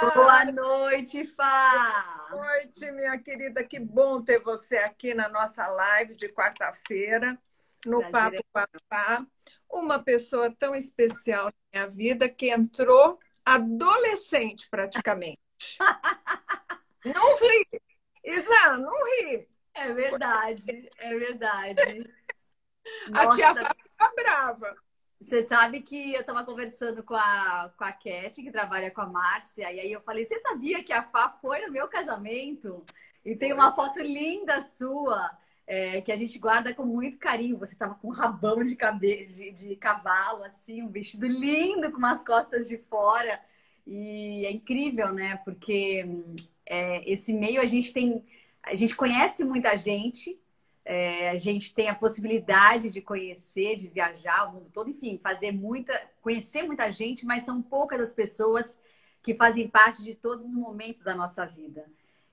Boa noite, Fá! Boa noite, minha querida. Que bom ter você aqui na nossa live de quarta-feira, no. Papo a Fá. Uma pessoa tão especial na minha vida que entrou adolescente, praticamente. não ri! Isa, não ri! É verdade, é verdade. Nossa. A tia Fá fica brava. Você sabe que eu estava conversando com a, com a Cat, que trabalha com a Márcia, e aí eu falei: Você sabia que a Fá foi no meu casamento? E tem uma foto linda sua, é, que a gente guarda com muito carinho. Você estava com um rabão de, cabelo, de, de cavalo, assim, um vestido lindo com umas costas de fora. E é incrível, né? Porque é, esse meio a gente tem. A gente conhece muita gente, é, a gente tem a possibilidade de conhecer, de viajar o mundo todo, enfim, fazer muita, conhecer muita gente, mas são poucas as pessoas que fazem parte de todos os momentos da nossa vida.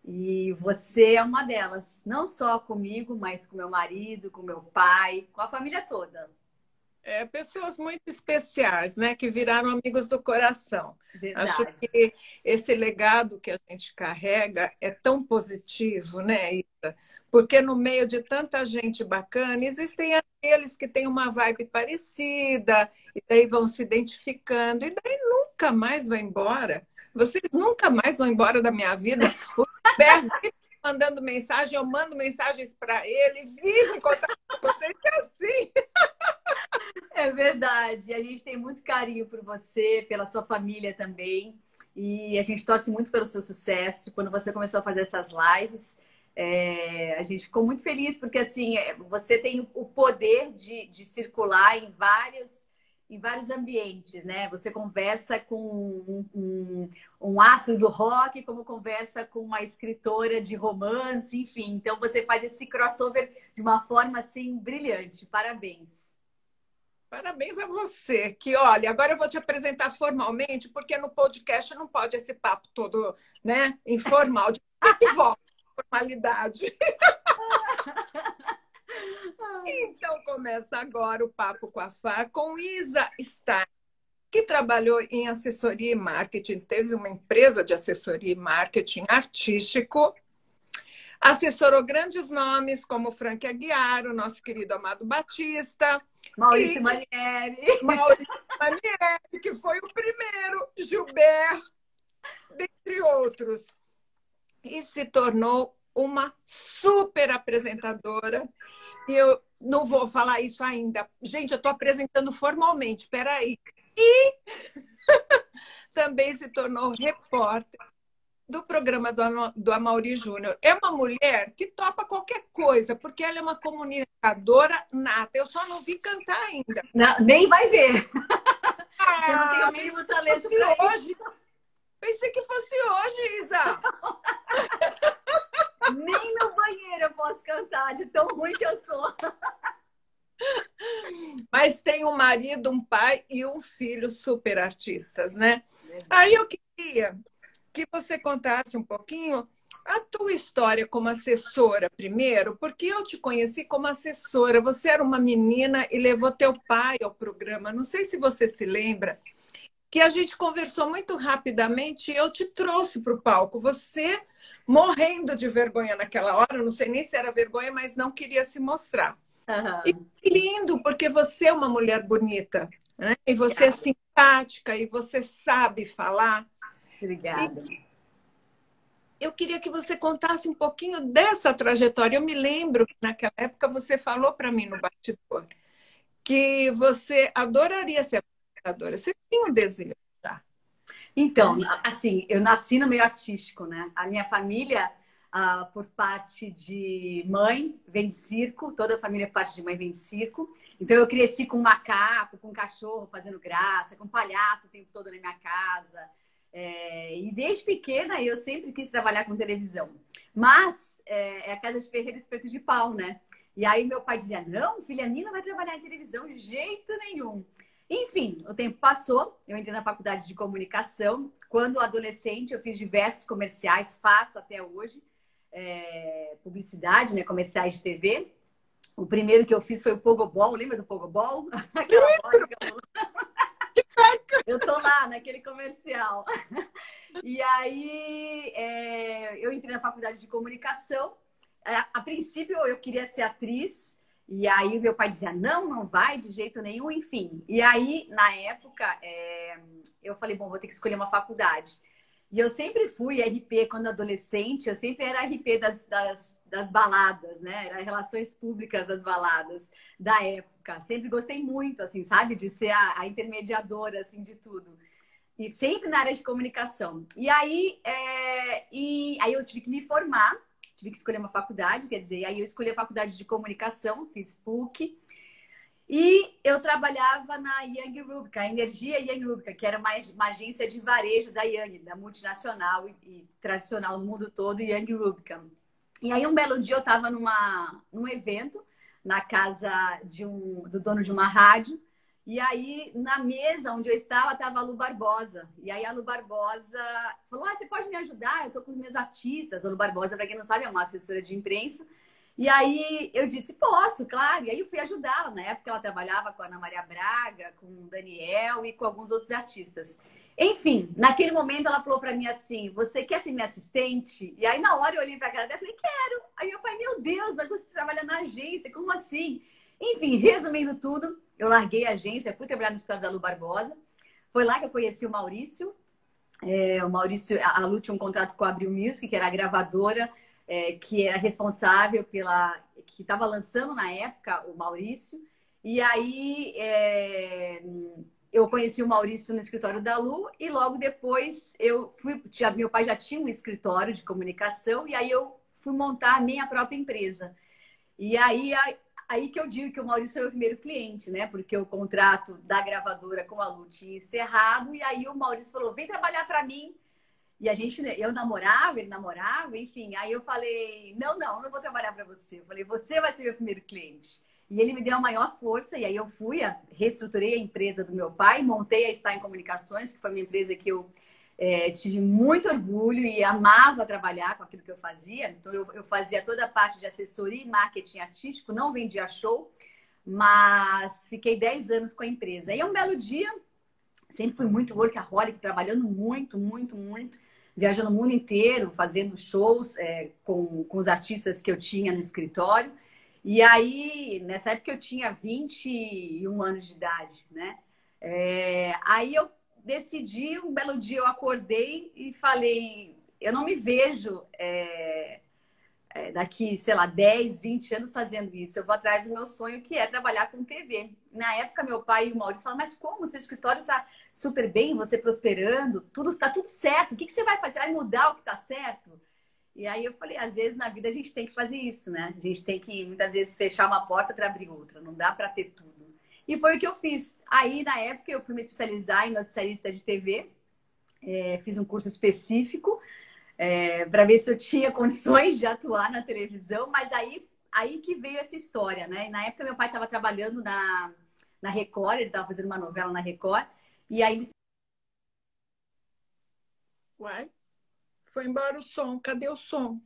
E você é uma delas, não só comigo, mas com meu marido, com meu pai, com a família toda. É, pessoas muito especiais, né? Que viraram amigos do coração. Verdade. Acho que esse legado que a gente carrega é tão positivo, né, Ida? Porque no meio de tanta gente bacana, existem aqueles que têm uma vibe parecida, e daí vão se identificando, e daí nunca mais vai embora. Vocês nunca mais vão embora da minha vida. O fica mandando mensagem, eu mando mensagens para ele, vive em contato com vocês, é assim. É verdade. A gente tem muito carinho por você, pela sua família também. E a gente torce muito pelo seu sucesso. Quando você começou a fazer essas lives, é, a gente ficou muito feliz porque assim é, você tem o poder de, de circular em vários em vários ambientes, né? Você conversa com um, um, um astro do rock, como conversa com uma escritora de romance, enfim. Então você faz esse crossover de uma forma assim brilhante. Parabéns. Parabéns a você. Que olha, agora eu vou te apresentar formalmente, porque no podcast não pode esse papo todo, né, informal. De volta formalidade. então começa agora o Papo com a Fá com Isa Stein, que trabalhou em assessoria e marketing, teve uma empresa de assessoria e marketing artístico, assessorou grandes nomes como Frank Aguiar, o nosso querido Amado Batista, Maurício e... Manieri. Maurício Manieri, que foi o primeiro, Gilberto, dentre outros e se tornou uma super apresentadora. E eu não vou falar isso ainda. Gente, eu estou apresentando formalmente, peraí. E também se tornou repórter do programa do, do Amaury Júnior. É uma mulher que topa qualquer coisa, porque ela é uma comunicadora nata. Eu só não vi cantar ainda. Não, nem vai ver. Ah, eu não tenho o mínimo talento hoje. Pensei que fosse hoje, Isa. Nem no banheiro eu posso cantar, de tão ruim que eu sou. Mas tem um marido, um pai e um filho super artistas, né? Aí eu queria que você contasse um pouquinho a tua história como assessora primeiro, porque eu te conheci como assessora. Você era uma menina e levou teu pai ao programa. Não sei se você se lembra que a gente conversou muito rapidamente e eu te trouxe para o palco. Você morrendo de vergonha naquela hora, não sei nem se era vergonha, mas não queria se mostrar. Uhum. E lindo, porque você é uma mulher bonita, né? E você é Obrigada. é simpática e você sabe falar. Obrigada. E eu queria que você contasse um pouquinho dessa trajetória. Eu me lembro que naquela época você falou para mim no bastidor que você adoraria ser apresentadora. Você tinha um desejo? Então, assim, eu nasci no meio artístico, né? A minha família, por parte de mãe, vem de circo. Toda a família, por parte de mãe, vem de circo. Então, eu cresci com macaco, com cachorro fazendo graça, com palhaço o tempo todo na minha casa. É, e desde pequena eu sempre quis trabalhar com televisão. Mas é, é a casa de ferreiro espeto de pau, né? E aí meu pai dizia: não, filha, Nina vai trabalhar em televisão de jeito nenhum. Enfim, o tempo passou, eu entrei na faculdade de comunicação. Quando adolescente, eu fiz diversos comerciais, faço até hoje, é, publicidade, né, comerciais de TV. O primeiro que eu fiz foi o Pogobol, lembra do Pogobol? Aquela eu... eu tô lá naquele comercial. E aí é, eu entrei na faculdade de comunicação. A, é, a princípio eu queria ser atriz, e aí meu pai dizia, não, não vai de jeito nenhum, enfim. E aí, na época, é, eu falei, bom, vou ter que escolher uma faculdade. E eu sempre fui RP quando adolescente, eu sempre era RP das, das, das baladas, né? Era relações públicas das baladas da época. Sempre gostei muito, assim, sabe? De ser a, a intermediadora, assim, de tudo. E sempre na área de comunicação. E aí, é, e aí eu tive que me formar tive que escolher uma faculdade, quer dizer, aí eu escolhi a faculdade de comunicação, fiz PUC. E eu trabalhava na Young Rubika, a Energia Young Rubika, que era uma, uma, agência de varejo da Young, da multinacional e, e tradicional no mundo todo, Young Rubika. E aí um belo dia eu estava num evento na casa de um do dono de uma rádio e aí, na mesa onde eu estava, estava a Lu Barbosa. E aí, a Lu Barbosa falou: ah, você pode me ajudar? Eu estou com os meus artistas. A Lu Barbosa, para quem não sabe, é uma assessora de imprensa. E aí, eu disse: posso, claro. E aí, eu fui ajudá-la. Na época, ela trabalhava com a Ana Maria Braga, com o Daniel e com alguns outros artistas. Enfim, naquele momento, ela falou para mim assim: você quer ser minha assistente? E aí, na hora, eu olhei para cara dela e falei: quero. Aí, eu falei: meu Deus, mas você trabalha na agência, como assim? Enfim, resumindo tudo, eu larguei a agência, fui trabalhar no escritório da Lu Barbosa. Foi lá que eu conheci o Maurício. É, o Maurício, a Lu tinha um contrato com a Abril Music, que era a gravadora é, que era responsável pela. que estava lançando na época o Maurício. E aí é, eu conheci o Maurício no escritório da Lu e logo depois eu fui. Já, meu pai já tinha um escritório de comunicação e aí eu fui montar a minha própria empresa. E aí aí que eu digo que o Maurício é o primeiro cliente, né? Porque o contrato da gravadora com a Lu tinha encerrado, e aí o Maurício falou: vem trabalhar para mim. E a gente, eu namorava, ele namorava, enfim. Aí eu falei: não, não, não vou trabalhar para você. Eu falei: você vai ser meu primeiro cliente. E ele me deu a maior força, e aí eu fui, reestruturei a empresa do meu pai, montei a Estar em Comunicações, que foi uma empresa que eu é, tive muito orgulho e amava trabalhar com aquilo que eu fazia. Então, eu, eu, fazia toda a parte de assessoria e marketing artístico, não vendia show, mas fiquei 10 anos com a empresa. E um belo dia, sempre fui muito workaholic, trabalhando muito, muito, muito, viajando o mundo inteiro, fazendo shows é, com, com os artistas que eu tinha no escritório. E aí, nessa época eu tinha 21 anos de idade, né? É, aí eu decidi, um belo dia eu acordei e falei, eu não me vejo é, é, daqui, sei lá, 10, 20 anos fazendo isso. Eu vou atrás do meu sonho, que é trabalhar com TV. Na época, meu pai e o Maurício falaram, mas como? Seu escritório está super bem, você prosperando, tudo está tudo certo. O que, que você vai fazer? Vai mudar o que está certo? E aí eu falei, às vezes na vida a gente tem que fazer isso, né? A gente tem que, muitas vezes, fechar uma porta para abrir outra. Não dá para ter tudo. E foi o que eu fiz. Aí, na época, eu fui me especializar em noticiarista de TV. É, fiz um curso específico é, para ver se eu tinha condições de atuar na televisão. Mas aí, aí que veio essa história, né? Na época, meu pai estava trabalhando na, na Record. Ele estava fazendo uma novela na Record. E aí. Uai, foi embora o som. Cadê o som?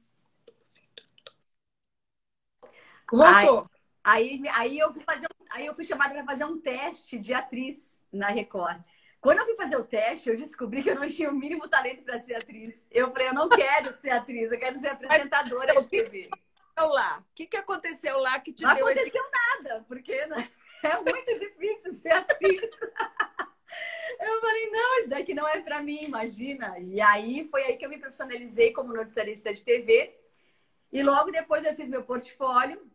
Voltou. Aí, aí, aí eu fui fazer Aí eu fui chamada para fazer um teste de atriz na Record. Quando eu fui fazer o teste, eu descobri que eu não tinha o mínimo talento para ser atriz. Eu falei, eu não quero ser atriz, eu quero ser apresentadora de TV. lá? O que, que aconteceu lá que te não deu aconteceu esse... nada, porque né, é muito difícil ser atriz. Eu falei, não, isso daqui não é para mim, imagina. E aí foi aí que eu me profissionalizei como noticiarista de TV. E logo depois eu fiz meu portfólio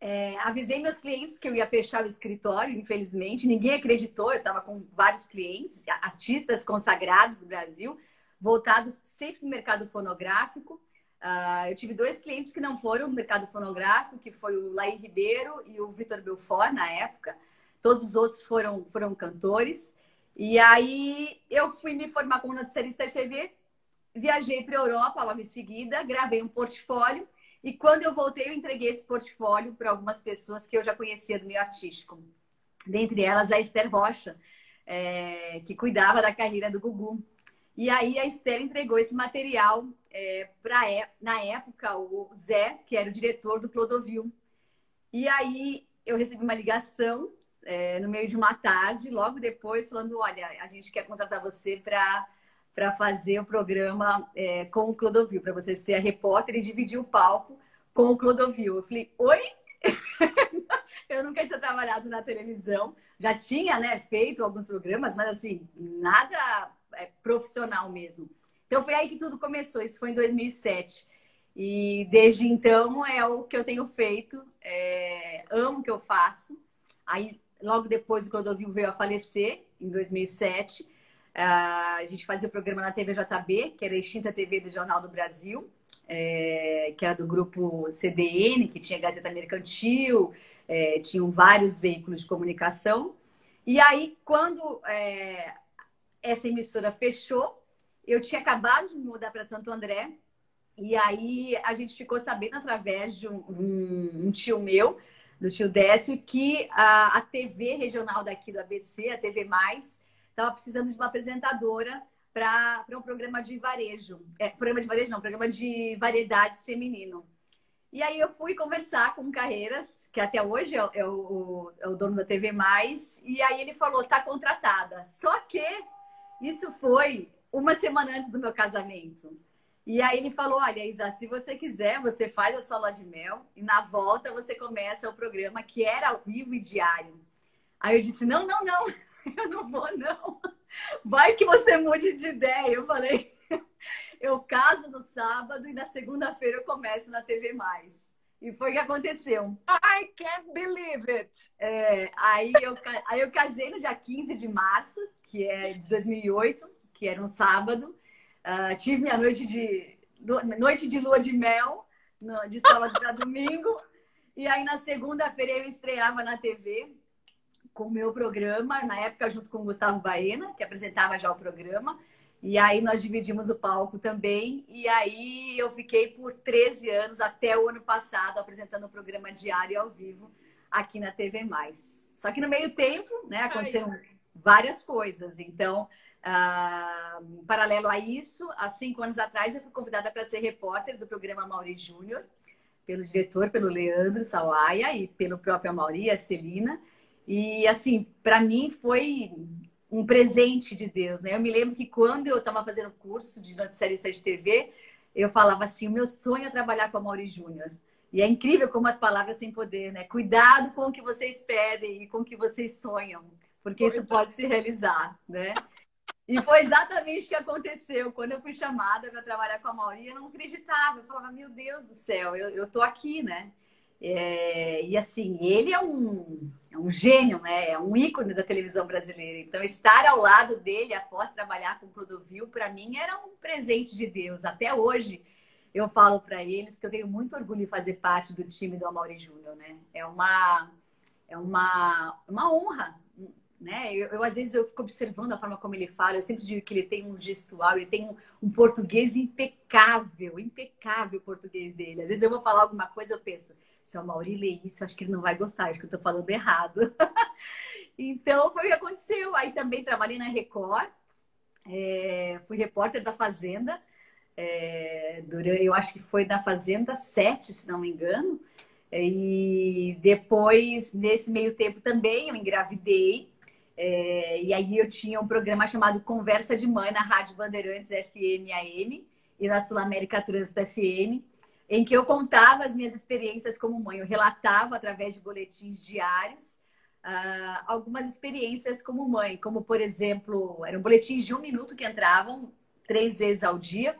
é, avisei meus clientes que eu ia fechar o escritório, infelizmente. Ninguém acreditou. Eu estava com vários clientes, artistas consagrados do Brasil, voltados sempre no mercado fonográfico. Uh, eu tive dois clientes que não foram no mercado fonográfico, que foi o Laí Ribeiro e o Vitor Belfort, na época. Todos os outros foram, foram cantores. E aí eu fui me formar como noticiarista TV, viajei para a Europa logo em seguida, gravei um portfólio e quando eu voltei, eu entreguei esse portfólio para algumas pessoas que eu já conhecia do meio artístico. Dentre elas, a Esther Rocha, é, que cuidava da carreira do Gugu. E aí a Esther entregou esse material é, para, na época, o Zé, que era o diretor do Clodovil. E aí eu recebi uma ligação é, no meio de uma tarde, logo depois, falando: olha, a gente quer contratar você para para fazer o programa é, com o Clodovil, para você ser a repórter e dividir o palco com o Clodovil. Eu falei, oi? eu nunca tinha trabalhado na televisão, já tinha né, feito alguns programas, mas assim, nada é, profissional mesmo. Então foi aí que tudo começou, isso foi em 2007. E desde então é o que eu tenho feito, é, amo o que eu faço. Aí logo depois o Clodovil veio a falecer, em 2007. Uh, a gente fazia o programa na TVJB, que era a extinta TV do Jornal do Brasil, é, que era do grupo CDN, que tinha Gazeta Mercantil, é, tinham vários veículos de comunicação. E aí, quando é, essa emissora fechou, eu tinha acabado de me mudar para Santo André, e aí a gente ficou sabendo através de um, um, um tio meu, do tio Décio, que a, a TV regional daqui do ABC, a TV Mais, estava precisando de uma apresentadora para um programa de varejo. É, programa de varejo não, programa de variedades feminino. E aí eu fui conversar com o Carreiras, que até hoje é, é, o, é o dono da TV Mais, e aí ele falou, tá contratada. Só que isso foi uma semana antes do meu casamento. E aí ele falou: Olha, Isa, se você quiser, você faz a sua lua de mel e na volta você começa o programa que era ao vivo e diário. Aí eu disse: Não, não, não, eu não vou, não. Vai que você mude de ideia. Eu falei: Eu caso no sábado e na segunda-feira eu começo na TV Mais. E foi o que aconteceu. I can't believe it! É, aí, eu, aí eu casei no dia 15 de março, que é de 2008, que era um sábado. Uh, tive minha noite de, noite de lua de mel, de sábado para domingo. E aí, na segunda-feira, eu estreava na TV com o meu programa, na época, junto com o Gustavo Baena, que apresentava já o programa. E aí, nós dividimos o palco também. E aí, eu fiquei por 13 anos, até o ano passado, apresentando o programa diário ao vivo aqui na TV Mais. Só que no meio tempo, né, aconteceram Ai. várias coisas. Então, Uh, paralelo a isso, há cinco anos atrás, eu fui convidada para ser repórter do programa Mauri Júnior, pelo diretor, pelo Leandro Sawaia e pelo próprio Mauri, a Celina. E, assim, para mim foi um presente de Deus, né? Eu me lembro que quando eu estava fazendo curso de noticiarista de TV, eu falava assim, o meu sonho é trabalhar com a Mauri Júnior. E é incrível como as palavras têm poder, né? Cuidado com o que vocês pedem e com o que vocês sonham, porque isso pode se realizar, né? E foi exatamente o que aconteceu. Quando eu fui chamada para trabalhar com a Mauri, eu não acreditava. Eu falava, meu Deus do céu, eu, eu tô aqui, né? É, e assim, ele é um, é um gênio, né? É um ícone da televisão brasileira. Então, estar ao lado dele após trabalhar com o Clodovil, para mim, era um presente de Deus. Até hoje, eu falo para eles que eu tenho muito orgulho de fazer parte do time do Amaury Júnior, né? É uma, é uma, uma honra né? Eu, eu, às vezes eu fico observando a forma como ele fala, eu sempre digo que ele tem um gestual, ele tem um, um português impecável, impecável o português dele. Às vezes eu vou falar alguma coisa, eu penso, se o Mauri ler isso, acho que ele não vai gostar, acho que eu tô falando errado. então foi o que aconteceu. Aí também trabalhei na Record, é, fui repórter da Fazenda, é, durante, eu acho que foi da Fazenda 7, se não me engano. E depois, nesse meio tempo também, eu engravidei. É, e aí eu tinha um programa chamado Conversa de Mãe na Rádio Bandeirantes FM AM e na Sul América Trânsito FM, em que eu contava as minhas experiências como mãe. Eu relatava através de boletins diários uh, algumas experiências como mãe, como por exemplo, eram boletins de um minuto que entravam três vezes ao dia.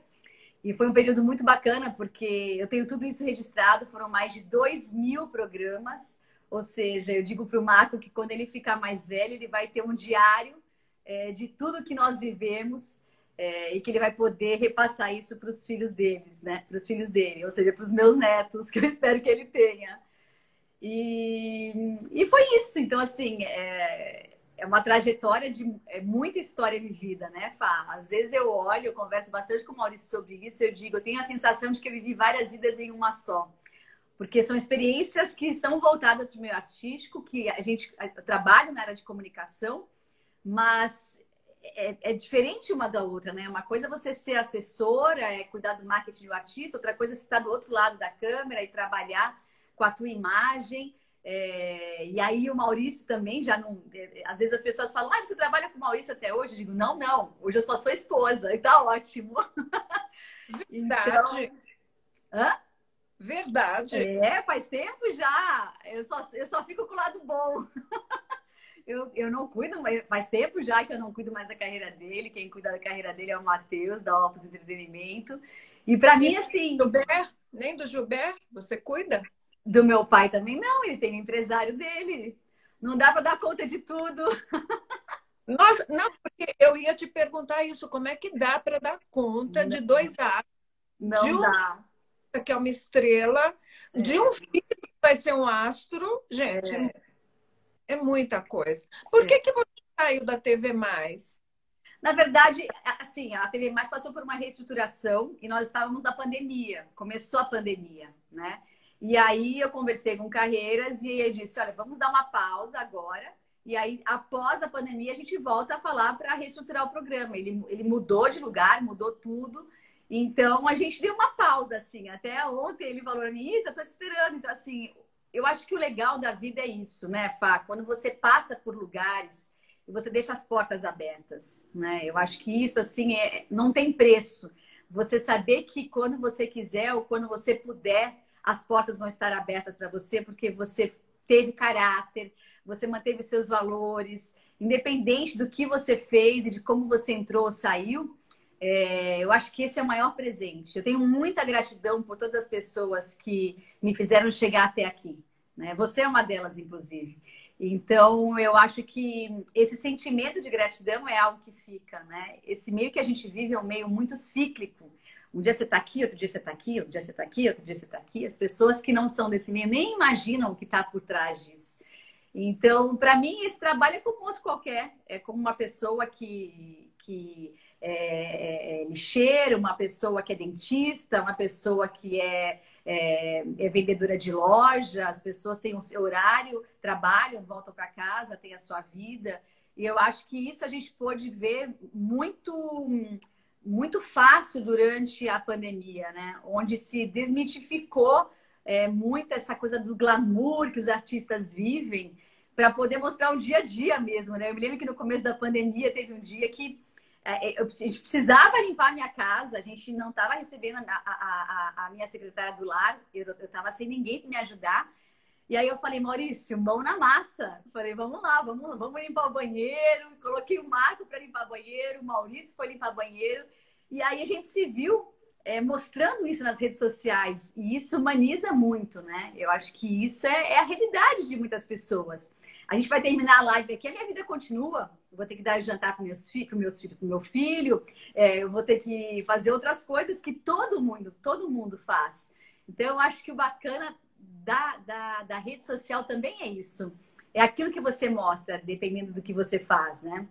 E foi um período muito bacana, porque eu tenho tudo isso registrado, foram mais de dois mil programas ou seja, eu digo para o Marco que quando ele ficar mais velho, ele vai ter um diário é, de tudo que nós vivemos é, e que ele vai poder repassar isso para os filhos deles, né? Para os filhos dele, ou seja, para os meus netos, que eu espero que ele tenha. E, e foi isso. Então, assim, é, é uma trajetória de é muita história vivida, né, Fá? Às vezes eu olho, eu converso bastante com o Maurício sobre isso, eu digo, eu tenho a sensação de que eu vivi várias vidas em uma só porque são experiências que são voltadas para o meio artístico, que a gente trabalha na área de comunicação, mas é, é, diferente uma da outra, né? Uma coisa é você ser assessora, é cuidar do marketing do artista, outra coisa é você estar do outro lado da câmera e trabalhar com a tua imagem. É, e aí o Maurício também já não. É, às vezes as pessoas falam, ah, você trabalha com o Maurício até hoje? Eu digo, não, não, hoje eu só sou esposa, e tá ótimo. Verdade. Então... Hã? Verdade. É, faz tempo já. Eu só, eu só fico com o lado bom. eu, eu não cuido, mas faz tempo já que eu não cuido mais da carreira dele. Quem cuida da carreira dele é o Matheus, da Opus Entretenimento. E para mim, assim. Gilbert? Nem do Gilbert? Você cuida? Do meu pai também não, ele tem um empresário dele. Não dá para dar conta de tudo. Nossa, não, porque eu ia te perguntar isso, como é que dá para dar conta não. de dois atos? Não de um, dá. Que é uma estrela, é. de um filho que vai ser um astro. Gente, é, é muita coisa. Por é. que, que você saiu da TV Mais? Na verdade, assim, a TV Mais passou por uma reestruturação e nós estávamos na pandemia. Começou a pandemia, né? E aí eu conversei com Carreiras e ele disse: olha, vamos dar uma pausa agora. E aí, após a pandemia, a gente volta a falar para reestruturar o programa. Ele, ele mudou de lugar, mudou tudo. Então, a gente deu uma pausa, assim. Até ontem ele falou para mim, Isa, tô te esperando. Então, assim, eu acho que o legal da vida é isso, né, Fá? Quando você passa por lugares e você deixa as portas abertas, né? Eu acho que isso, assim, é, não tem preço. Você saber que quando você quiser ou quando você puder, as portas vão estar abertas para você, porque você teve caráter, você manteve seus valores, independente do que você fez e de como você entrou ou saiu. É, eu acho que esse é o maior presente. Eu tenho muita gratidão por todas as pessoas que me fizeram chegar até aqui. Né? Você é uma delas, inclusive. Então, eu acho que esse sentimento de gratidão é algo que fica, né? Esse meio que a gente vive é um meio muito cíclico. Um dia você está aqui, outro dia você está aqui, outro dia você está aqui, outro dia você está aqui. As pessoas que não são desse meio nem imaginam o que está por trás disso. Então, para mim, esse trabalho é como outro qualquer. É como uma pessoa que, que é, é, é lixeira, uma pessoa que é dentista, uma pessoa que é, é, é, vendedora de loja. As pessoas têm o seu horário, trabalham, voltam para casa, têm a sua vida. E eu acho que isso a gente pôde ver muito muito fácil durante a pandemia, né? Onde se desmitificou é, muito essa coisa do glamour que os artistas vivem para poder mostrar o dia a dia mesmo, né? Eu me lembro que no começo da pandemia teve um dia que é, é, eu, a gente precisava limpar a minha casa, a gente não estava recebendo a, a, a, minha secretária do lar, eu estava sem ninguém para me ajudar. E aí eu falei, Maurício, mão na massa. Eu falei, vamos lá, vamos, vamos limpar o banheiro. Coloquei o Marco para limpar o banheiro, o Maurício foi limpar o banheiro. E aí a gente se viu é, mostrando isso nas redes sociais. E isso humaniza muito, né? Eu acho que isso é, é a realidade de muitas pessoas. A gente vai terminar a live aqui, a minha vida continua. Vou ter que dar jantar para meus filhos, para meus filhos, para meu filho. É, eu vou ter que fazer outras coisas que todo mundo, todo mundo faz. Então, eu acho que o bacana da, da, da rede social também é isso. É aquilo que você mostra, dependendo do que você faz, né?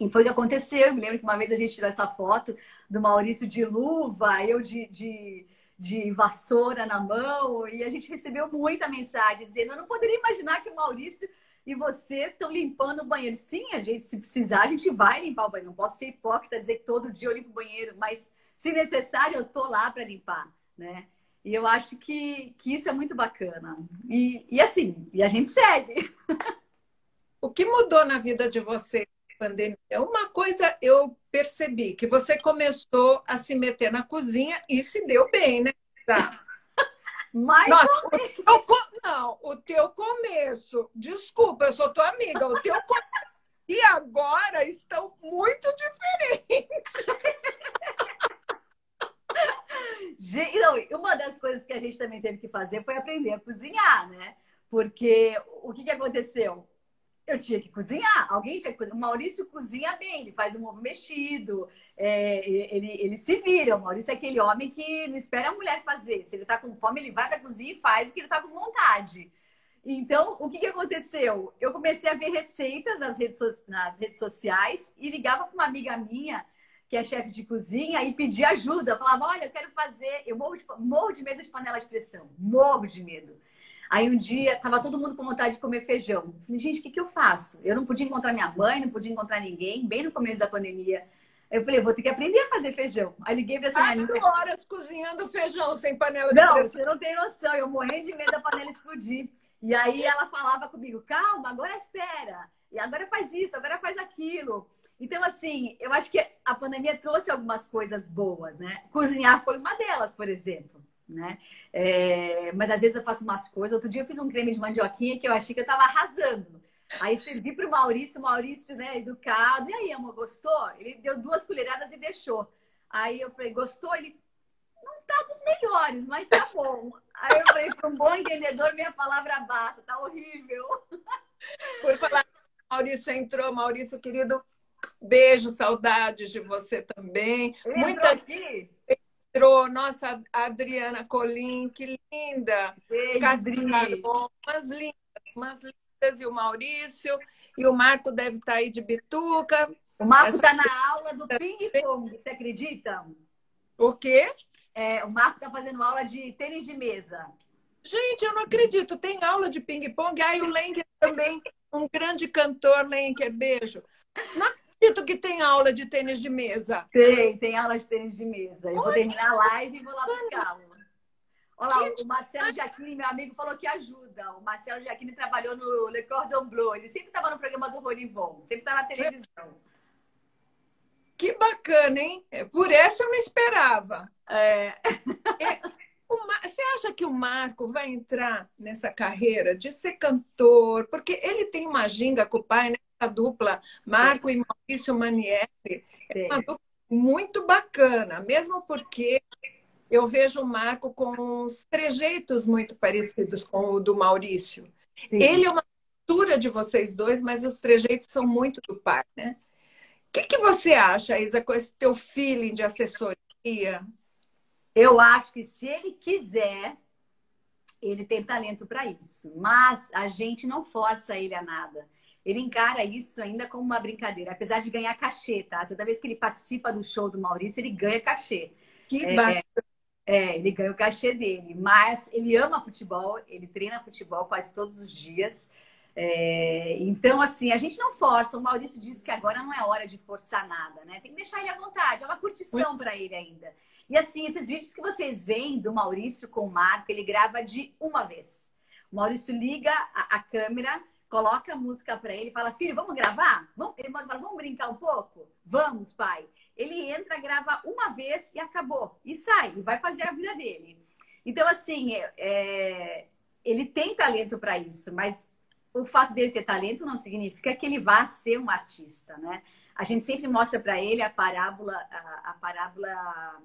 E foi o que aconteceu. Eu me lembro que uma vez a gente tirou essa foto do Maurício de luva, eu de, de, de, vassoura na mão, e a gente recebeu muita mensagem dizendo: eu não poderia imaginar que o Maurício e você estão limpando o banheiro. Sim, a gente, se precisar, a gente vai limpar o banheiro. Não posso ser hipócrita dizer que todo dia eu limpo o banheiro, mas se necessário, eu tô lá para limpar, né? E eu acho que, que isso é muito bacana. E, e assim, e a gente segue. O que mudou na vida de você pandemia. Uma coisa eu percebi, que você começou a se meter na cozinha e se deu bem, né? Tá. Mas Nossa, o teu, não, o teu começo, desculpa, eu sou tua amiga, o teu começo e agora estão muito diferentes. uma das coisas que a gente também teve que fazer foi aprender a cozinhar, né? Porque o que, que aconteceu? Eu tinha que cozinhar. Alguém tinha que cozinhar. O Maurício cozinha bem, ele faz um ovo mexido, é, ele, ele se vira. O Maurício é aquele homem que não espera a mulher fazer. Se ele tá com fome, ele vai pra cozinha e faz o que ele tá com vontade. Então, o que, que aconteceu? Eu comecei a ver receitas nas redes, so nas redes sociais e ligava para uma amiga minha, que é chefe de cozinha, e pedia ajuda. Falava: Olha, eu quero fazer. Eu morro de, morro de medo de panela de pressão. Morro de medo. Aí um dia tava todo mundo com vontade de comer feijão. Falei, gente, o que, que eu faço? Eu não podia encontrar minha mãe, não podia encontrar ninguém, bem no começo da pandemia. Eu falei, vou ter que aprender a fazer feijão. Aí liguei pra essa Quatro minha horas cozinhando feijão sem panela de Não, pressão. você não tem noção. Eu morrendo de medo da panela explodir. E aí ela falava comigo, calma, agora espera. E agora faz isso, agora faz aquilo. Então, assim, eu acho que a pandemia trouxe algumas coisas boas, né? Cozinhar foi uma delas, por exemplo. Né? É, mas às vezes eu faço umas coisas. Outro dia eu fiz um creme de mandioquinha que eu achei que eu tava arrasando. Aí servi para o Maurício, o Maurício, né, educado. E aí, amor, gostou? Ele deu duas colheradas e deixou. Aí eu falei, gostou? Ele não tá dos melhores, mas tá bom. Aí eu falei, para um bom entendedor, minha palavra basta, tá horrível. Por falar, Maurício entrou, Maurício, querido, beijo, saudades de você também. Ele Muita aqui. Entrou, nossa Adriana Colim, que linda. Beijo. Umas lindas, umas lindas, e o Maurício, e o Marco deve estar tá aí de Bituca. O Marco está na aula do ping-pong, você acredita? O quê? É, o Marco está fazendo aula de tênis de mesa. Gente, eu não acredito. Tem aula de ping-pong. Aí o Lenker também, um grande cantor, Lenker, beijo. Não acredito que tem aula de tênis de mesa. Tem, tem aula de tênis de mesa. Eu vou terminar a live e vou lá buscá-lo. Olha lá, o Marcelo Giacchini, meu amigo, falou que ajuda. O Marcelo Giacchini trabalhou no Le Cordon Bleu. Ele sempre estava no programa do Ronivon, sempre está na televisão. Que bacana, hein? É, por essa eu não esperava. É. é você acha que o Marco vai entrar nessa carreira de ser cantor? Porque ele tem uma ginga com o pai, né? A dupla Marco e Maurício Manieri. É uma dupla muito bacana, mesmo porque eu vejo o Marco com uns trejeitos muito parecidos com o do Maurício. Sim. Ele é uma mistura de vocês dois, mas os trejeitos são muito do pai, né? O que, que você acha, Isa, com esse teu feeling de assessoria? Eu acho que se ele quiser, ele tem talento para isso. Mas a gente não força ele a nada. Ele encara isso ainda como uma brincadeira, apesar de ganhar cachê, tá? Toda vez que ele participa do show do Maurício, ele ganha cachê. Que é, bacana. É, ele ganha o cachê dele. Mas ele ama futebol, ele treina futebol quase todos os dias. É, então, assim, a gente não força. O Maurício disse que agora não é hora de forçar nada, né? Tem que deixar ele à vontade. É uma curtição para ele ainda. E assim, esses vídeos que vocês veem do Maurício com o Marco, ele grava de uma vez. O Maurício liga a, a câmera, coloca a música para ele, fala: Filho, vamos gravar? Vamos? Ele fala: Vamos brincar um pouco? Vamos, pai. Ele entra, grava uma vez e acabou. E sai, e vai fazer a vida dele. Então, assim, é, é ele tem talento para isso, mas o fato dele ter talento não significa que ele vá ser um artista, né? A gente sempre mostra para ele a parábola, a, a, parábola,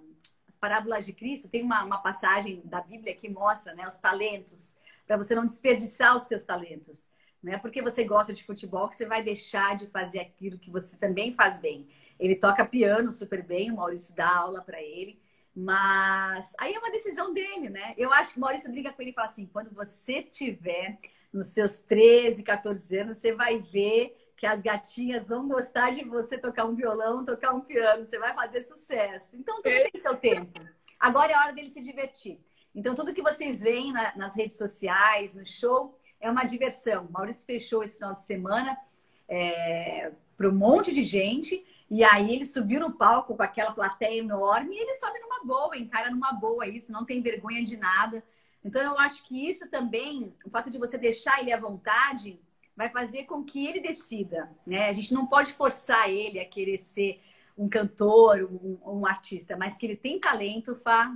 as parábolas de Cristo. Tem uma, uma passagem da Bíblia que mostra, né, os talentos, para você não desperdiçar os seus talentos, né? Porque você gosta de futebol que você vai deixar de fazer aquilo que você também faz bem. Ele toca piano super bem, o Maurício dá aula para ele. Mas aí é uma decisão dele, né? Eu acho que o Maurício briga com ele e fala assim: quando você tiver nos seus 13, 14 anos, você vai ver que as gatinhas vão gostar de você tocar um violão, tocar um piano, você vai fazer sucesso. Então, tudo tem seu tempo. Agora é hora dele se divertir. Então, tudo que vocês veem na, nas redes sociais, no show, é uma diversão. Maurício fechou esse final de semana é, para um monte de gente. E aí ele subiu no palco com aquela plateia enorme e ele sobe numa boa, encara numa boa isso, não tem vergonha de nada. Então, eu acho que isso também, o fato de você deixar ele à vontade, vai fazer com que ele decida. Né? A gente não pode forçar ele a querer ser um cantor, um, um artista, mas que ele tem talento, Fá,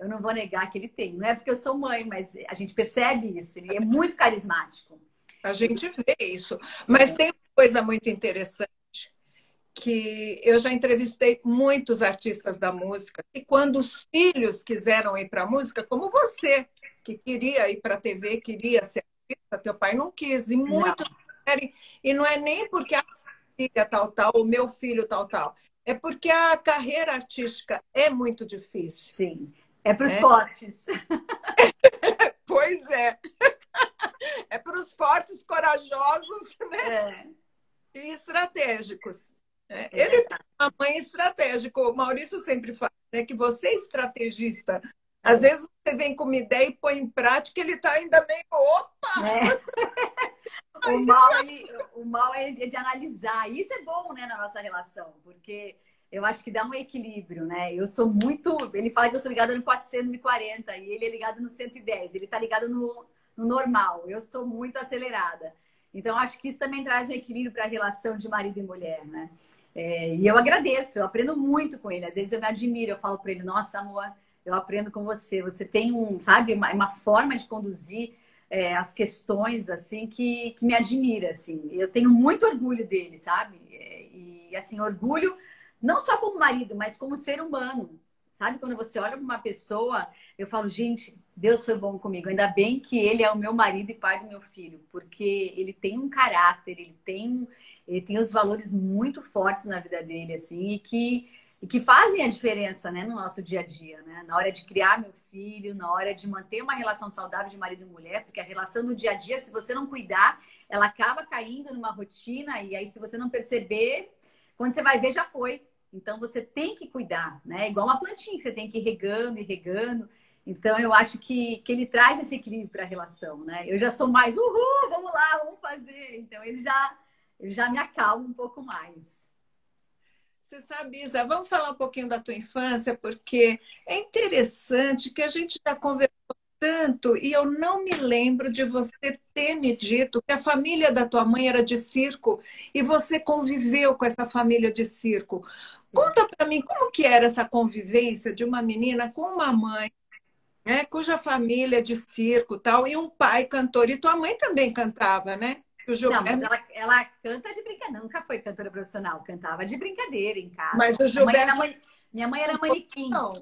eu não vou negar que ele tem. Não é porque eu sou mãe, mas a gente percebe isso. Ele é muito carismático. A gente vê isso. Mas tem uma coisa muito interessante que eu já entrevistei muitos artistas da música e quando os filhos quiseram ir para a música, como você, que queria ir para a TV, queria ser artista, teu pai não quis, e muitos querem. E não é nem porque a filha tal, tal, o meu filho tal, tal. É porque a carreira artística é muito difícil. Sim. É para os é. fortes. pois é. É para os fortes, corajosos né? É. e estratégicos. É. Ele tem uma mãe estratégica. O Maurício sempre fala né, que você é estrategista às vezes você vem com uma ideia e põe em prática, ele está ainda meio, opa! É. o, mal, ele, o mal é de analisar. E isso é bom, né, na nossa relação, porque eu acho que dá um equilíbrio, né? Eu sou muito. Ele fala que eu sou ligada no 440 e ele é ligado no 110. Ele está ligado no, no normal. Eu sou muito acelerada. Então, acho que isso também traz um equilíbrio para a relação de marido e mulher, né? É, e eu agradeço, eu aprendo muito com ele. Às vezes eu me admiro, eu falo para ele, nossa, amor, eu aprendo com você. Você tem um, sabe, uma, uma forma de conduzir é, as questões, assim, que, que me admira, assim. Eu tenho muito orgulho dele, sabe? É, e, assim, orgulho não só como marido, mas como ser humano. Sabe, quando você olha para uma pessoa, eu falo, gente, Deus foi bom comigo. Ainda bem que ele é o meu marido e pai do meu filho, porque ele tem um caráter, ele tem, ele tem os valores muito fortes na vida dele, assim, e que e que fazem a diferença né, no nosso dia a dia, né? Na hora de criar meu filho, na hora de manter uma relação saudável de marido e mulher, porque a relação no dia a dia, se você não cuidar, ela acaba caindo numa rotina, e aí, se você não perceber, quando você vai ver, já foi. Então, você tem que cuidar, né? Igual uma plantinha que você tem que ir regando e regando. Então, eu acho que, que ele traz esse equilíbrio para a relação, né? Eu já sou mais, uhul, vamos lá, vamos fazer. Então, ele já, ele já me acalma um pouco mais. Você sabe, Isa, vamos falar um pouquinho da tua infância, porque é interessante que a gente já conversou tanto e eu não me lembro de você ter me dito que a família da tua mãe era de circo e você conviveu com essa família de circo. Conta para mim como que era essa convivência de uma menina com uma mãe, né, cuja família é de circo tal e um pai cantor e tua mãe também cantava, né? O Gilberto... Não, mas ela, ela canta de brincadeira, nunca foi cantora profissional, cantava de brincadeira em casa. Mas o Gilberto... Minha mãe era, minha mãe era manequim. Não.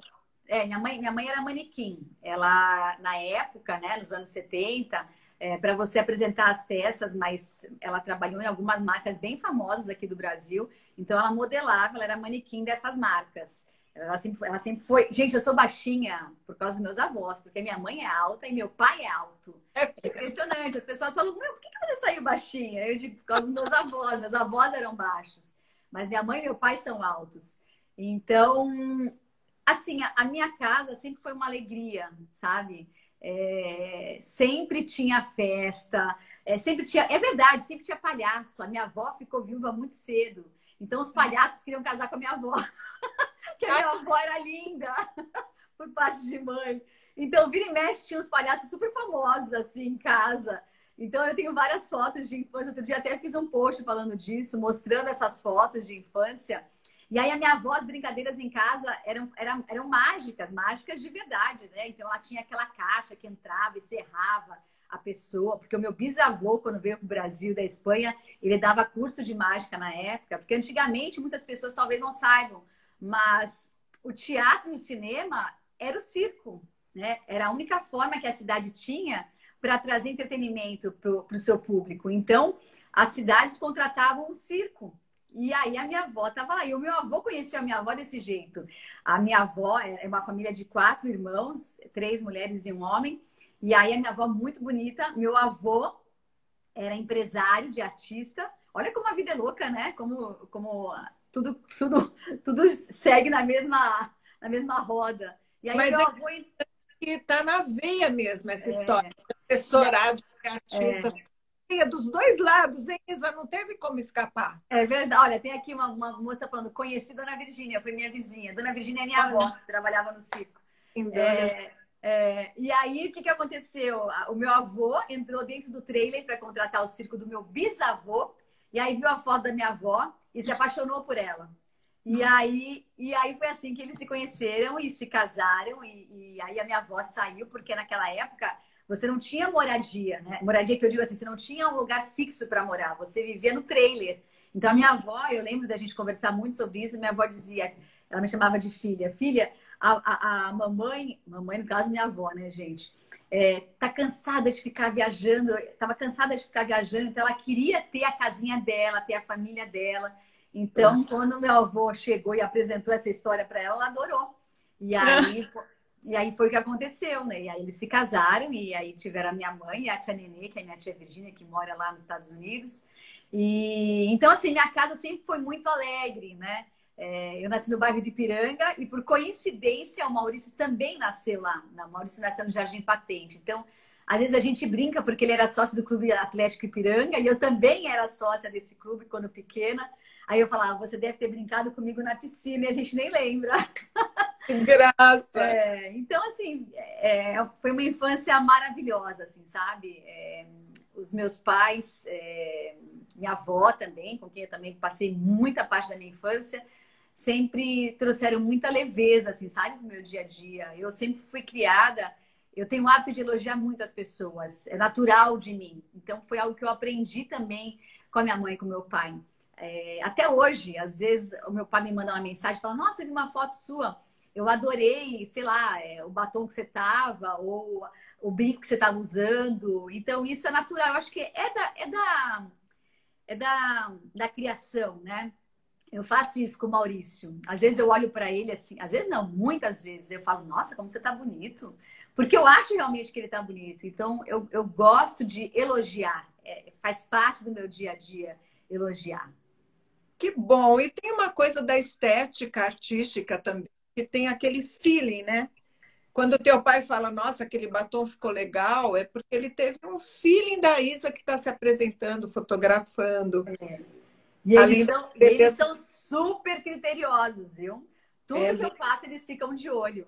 É, minha mãe, minha mãe era manequim. Ela, na época, né, nos anos 70, é, para você apresentar as peças, mas ela trabalhou em algumas marcas bem famosas aqui do Brasil, então ela modelava, ela era manequim dessas marcas. Ela sempre, ela sempre foi. Gente, eu sou baixinha por causa dos meus avós, porque minha mãe é alta e meu pai é alto. É impressionante. As pessoas falam, meu, por que você saiu baixinha? Eu digo, por causa dos meus avós. Meus avós eram baixos. Mas minha mãe e meu pai são altos. Então, assim, a, minha casa sempre foi uma alegria, sabe? É, sempre tinha festa, é, sempre tinha. É verdade, sempre tinha palhaço. A minha avó ficou viúva muito cedo. Então, os palhaços queriam casar com a minha avó. que a minha avó era linda, por parte de mãe. Então, vira e mexe, tinha uns palhaços super famosos, assim, em casa. Então, eu tenho várias fotos de infância. Outro dia até fiz um post falando disso, mostrando essas fotos de infância. E aí, a minha avó, as brincadeiras em casa eram, eram, eram mágicas, mágicas de verdade, né? Então, ela tinha aquela caixa que entrava e cerrava a pessoa, porque o meu bisavô, quando veio para o Brasil da Espanha, ele dava curso de mágica na época, porque antigamente muitas pessoas talvez não saibam, mas o teatro e o cinema era o circo, né? Era a única forma que a cidade tinha para trazer entretenimento para o seu público. Então, as cidades contratavam um circo. E aí a minha avó estava lá. E o meu avô conhecia a minha avó desse jeito. A minha avó é uma família de quatro irmãos, três mulheres e um homem. E aí a minha avó muito bonita, meu avô era empresário de artista. Olha como a vida é louca, né? Como, como tudo, tudo, tudo segue na mesma, na mesma roda. E aí Mas meu é avô que está na veia mesmo essa é... história. Professorado, é... artista. Dos dois lados, hein, Isa? Não teve como escapar. É verdade. Olha, tem aqui uma, uma moça falando, conheci Dona Virgínia, foi minha vizinha. Dona Virgínia é minha avó, que trabalhava no circo. É, é, e aí, o que, que aconteceu? O meu avô entrou dentro do trailer para contratar o circo do meu bisavô, e aí viu a foto da minha avó e se apaixonou por ela. E aí, e aí foi assim que eles se conheceram e se casaram. E, e, aí a minha avó saiu, porque naquela época você não tinha moradia, né? Moradia que eu digo assim, você não tinha um lugar fixo para morar, você vivia no trailer. Então a minha avó, eu lembro da gente conversar muito sobre isso, minha avó dizia, ela me chamava de filha, filha, a, a, a mamãe, mamãe no caso minha avó, né, gente, é, tá cansada de ficar viajando, estava cansada de ficar viajando, então ela queria ter a casinha dela, ter a família dela. Então, quando meu avô chegou e apresentou essa história para ela, ela adorou. E aí, e aí foi o que aconteceu, né? E aí eles se casaram e aí tiveram a minha mãe e a tia Nenê, que é minha tia Virgínia, que mora lá nos Estados Unidos. E então, assim, minha casa sempre foi muito alegre, né? É, eu nasci no bairro de Piranga e, por coincidência, o Maurício também nasceu lá. O Maurício nasceu no Jardim Patente. Então, às vezes a gente brinca porque ele era sócio do Clube Atlético Ipiranga e eu também era sócia desse clube quando pequena. Aí eu falava, você deve ter brincado comigo na piscina e a gente nem lembra. Graça! É, então, assim, é, foi uma infância maravilhosa, assim, sabe? É, os meus pais, é, minha avó também, com quem eu também passei muita parte da minha infância, sempre trouxeram muita leveza, assim, sabe, no meu dia a dia. Eu sempre fui criada, eu tenho o hábito de elogiar muito as pessoas, é natural de mim. Então, foi algo que eu aprendi também com a minha mãe e com o meu pai. É, até hoje, às vezes, o meu pai me manda uma mensagem e fala: Nossa, eu vi uma foto sua. Eu adorei, sei lá, é, o batom que você tava, ou o brinco que você estava usando. Então, isso é natural. Eu acho que é da, é da, é da, da criação, né? Eu faço isso com o Maurício. Às vezes eu olho para ele assim, às vezes não, muitas vezes eu falo, nossa, como você tá bonito. Porque eu acho realmente que ele tá bonito. Então, eu, eu gosto de elogiar. É, faz parte do meu dia a dia elogiar. Que bom! E tem uma coisa da estética artística também, que tem aquele feeling, né? Quando teu pai fala, nossa, aquele batom ficou legal, é porque ele teve um feeling da Isa que está se apresentando, fotografando. É. E eles, são, eles são super criteriosos, viu? Tudo é, que eu faço, eles ficam de olho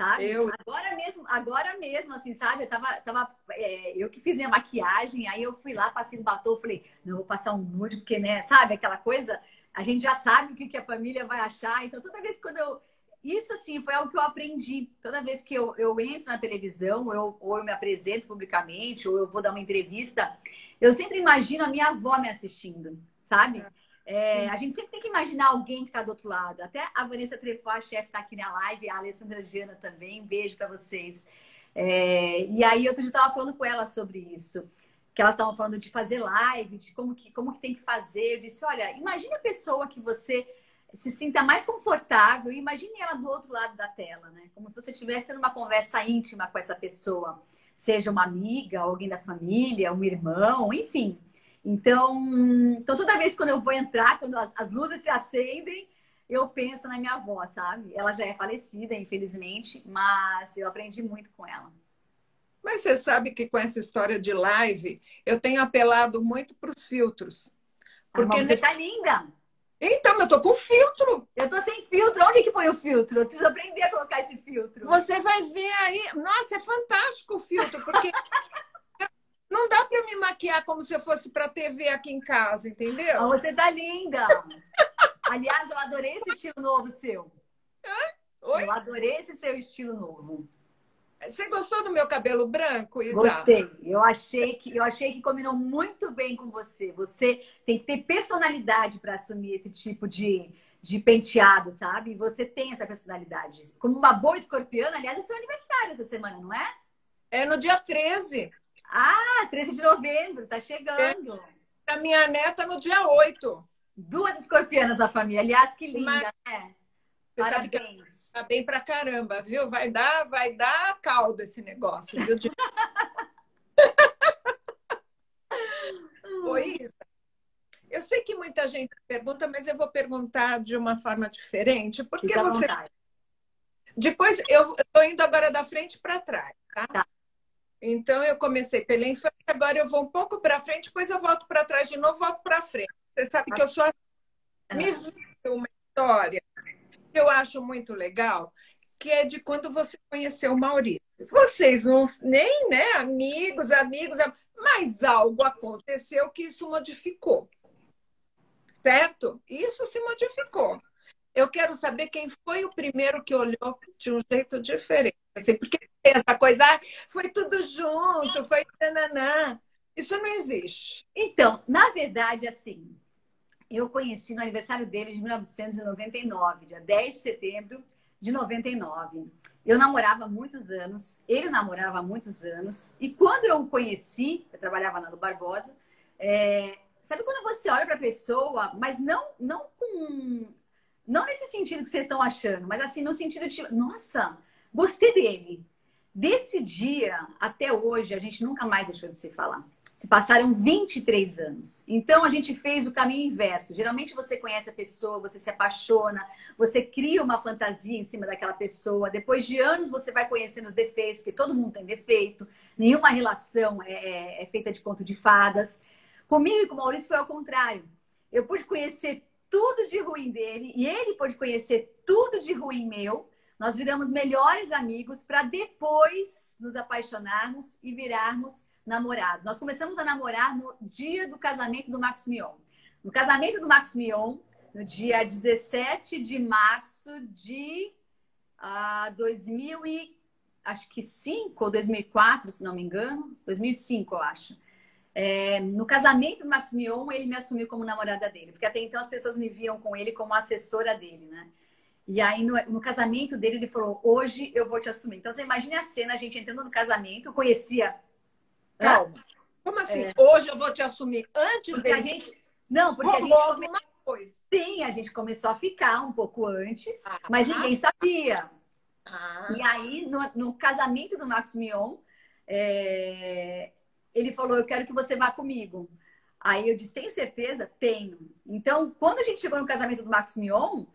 sabe? Eu... Agora mesmo, agora mesmo, assim, sabe? Eu tava, tava é, eu que fiz minha maquiagem, aí eu fui lá, passei um batom, falei, não, vou passar um nude, porque, né, sabe, aquela coisa, a gente já sabe o que, que a família vai achar, então toda vez que eu. Isso, assim, foi algo que eu aprendi. Toda vez que eu, eu entro na televisão, eu, ou eu me apresento publicamente, ou eu vou dar uma entrevista, eu sempre imagino a minha avó me assistindo, sabe? É, a gente sempre tem que imaginar alguém que está do outro lado. Até a Vanessa Trefó, a chefe, está aqui na live, a Alessandra Giana também. Um beijo para vocês. É, e aí, outro dia eu estava falando com ela sobre isso. Que elas estavam falando de fazer live, de como que, como que tem que fazer. Eu disse, olha, imagine a pessoa que você se sinta mais confortável. Imagine ela do outro lado da tela, né? Como se você estivesse tendo uma conversa íntima com essa pessoa. Seja uma amiga, alguém da família, um irmão, enfim. Então, então toda vez quando eu vou entrar, quando as, as luzes se acendem, eu penso na minha avó, sabe? Ela já é falecida, infelizmente, mas eu aprendi muito com ela. Mas você sabe que com essa história de live, eu tenho apelado muito para os filtros. Porque ah, você tá linda! Então, eu tô com filtro. Eu tô sem filtro. Onde que põe o filtro? Eu preciso aprender a colocar esse filtro. Você vai ver aí. Nossa, é fantástico o filtro, porque Não dá para me maquiar como se eu fosse para TV aqui em casa, entendeu? Ah, você tá linda! Aliás, eu adorei esse estilo novo seu. Oi? Eu adorei esse seu estilo novo. Você gostou do meu cabelo branco, Isa? Gostei. Eu achei que eu achei que combinou muito bem com você. Você tem que ter personalidade para assumir esse tipo de, de penteado, sabe? Você tem essa personalidade. Como uma boa escorpiana, aliás, é seu aniversário essa semana, não é? É no dia 13. Ah, 13 de novembro, tá chegando. É, a minha neta no dia 8. Duas escorpianas da família. Aliás, que linda, Mas, né? Parabéns. Tá bem pra caramba, viu? Vai dar, vai dar caldo esse negócio, viu? De... Oi, Isa. Eu sei que muita gente pergunta, mas eu vou perguntar de uma forma diferente. Porque Fica você. Depois, eu estou indo agora da frente para trás, tá? tá. Então eu comecei pela infância, agora eu vou um pouco para frente, depois eu volto para trás de novo, volto para frente. Você sabe que eu sou assim. me viu uma história eu acho muito legal, que é de quando você conheceu o Maurício. Vocês não nem, né, amigos, amigos, mas algo aconteceu que isso modificou. Certo? Isso se modificou. Eu quero saber quem foi o primeiro que olhou de um jeito diferente. Assim, porque essa coisa, foi tudo junto, foi nananã. Isso não existe. Então, na verdade, assim, eu conheci no aniversário dele de 1999, dia 10 de setembro de 99. Eu namorava há muitos anos, ele namorava há muitos anos, e quando eu o conheci, eu trabalhava na Lu Barbosa, é, sabe quando você olha para a pessoa, mas não, não com. Não nesse sentido que vocês estão achando, mas assim, no sentido de, nossa, gostei dele. Desse dia até hoje, a gente nunca mais deixou de se falar. Se passaram 23 anos. Então a gente fez o caminho inverso. Geralmente você conhece a pessoa, você se apaixona, você cria uma fantasia em cima daquela pessoa. Depois de anos você vai conhecendo os defeitos, porque todo mundo tem defeito. Nenhuma relação é, é, é feita de conto de fadas. Comigo e com o Maurício foi ao contrário. Eu pude conhecer tudo de ruim dele e ele pôde conhecer tudo de ruim meu nós viramos melhores amigos para depois nos apaixonarmos e virarmos namorados. Nós começamos a namorar no dia do casamento do Max Mion. No casamento do Max Mion, no dia 17 de março de uh, 2000 acho que 5 ou 2004, se não me engano, 2005, eu acho. É, no casamento do Max Mion, ele me assumiu como namorada dele, porque até então as pessoas me viam com ele como assessora dele, né? E aí, no, no, casamento dele, ele falou: Hoje eu vou te assumir. Então, você imagine a cena, a gente entrando no casamento, eu conhecia. Calma. Como assim? É... Hoje eu vou te assumir antes porque dele? a gente. Não, porque a gente. Come... Coisa. Sim, a gente começou a ficar um pouco antes, ah, mas ninguém sabia. Ah. E aí, no, no, casamento do Max Mion, é... ele falou: Eu quero que você vá comigo. Aí eu disse: Tem certeza? Tenho. Então, quando a gente chegou no casamento do Max Mion,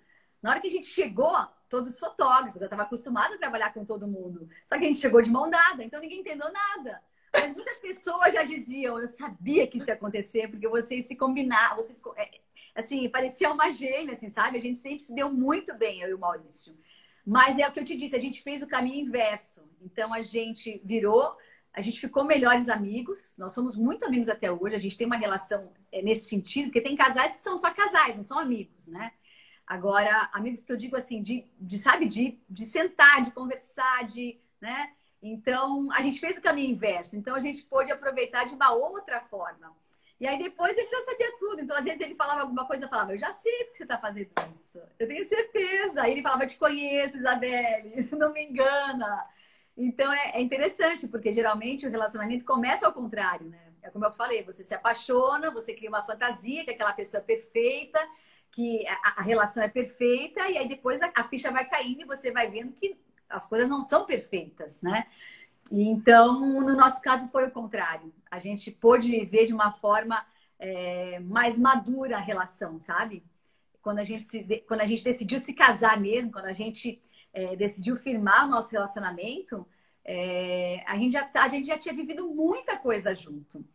na hora que a gente chegou, todos os fotógrafos, eu estava acostumada a trabalhar com todo mundo. Só que a gente chegou de mão dada, então ninguém entendeu nada. Mas muitas pessoas já diziam, eu sabia que isso ia acontecer, porque vocês se combinaram, vocês, é, assim, parecia uma gêmea, assim, sabe? A gente sempre se deu muito bem, eu e o Maurício. Mas é o que eu te disse, a gente fez o caminho inverso. Então a gente virou, a gente ficou melhores amigos, nós somos muito amigos até hoje, a gente tem uma relação é, nesse sentido, porque tem casais que são só casais, não são amigos, né? Agora, amigos que eu digo assim, de, de sabe, de, de sentar, de conversar, de, né? Então, a gente fez o caminho inverso. Então, a gente pôde aproveitar de uma outra forma. E aí, depois, ele já sabia tudo. Então, às vezes, ele falava alguma coisa, eu falava, eu já sei que você está fazendo isso. Eu tenho certeza. Aí ele falava, te conheço, Isabelle, não me engana. Então, é, é interessante, porque geralmente o relacionamento começa ao contrário, né? É como eu falei, você se apaixona, você cria uma fantasia que aquela pessoa é perfeita, que a, a, relação é perfeita e aí depois a, a, ficha vai caindo e você vai vendo que as coisas não são perfeitas, né? Então, no nosso caso, foi o contrário. A gente pôde viver de uma forma é, mais madura a relação, sabe? Quando a gente, se, quando a gente decidiu se casar mesmo, quando a gente é, decidiu firmar o nosso relacionamento, é, a, gente já, a gente já tinha vivido muita coisa junto.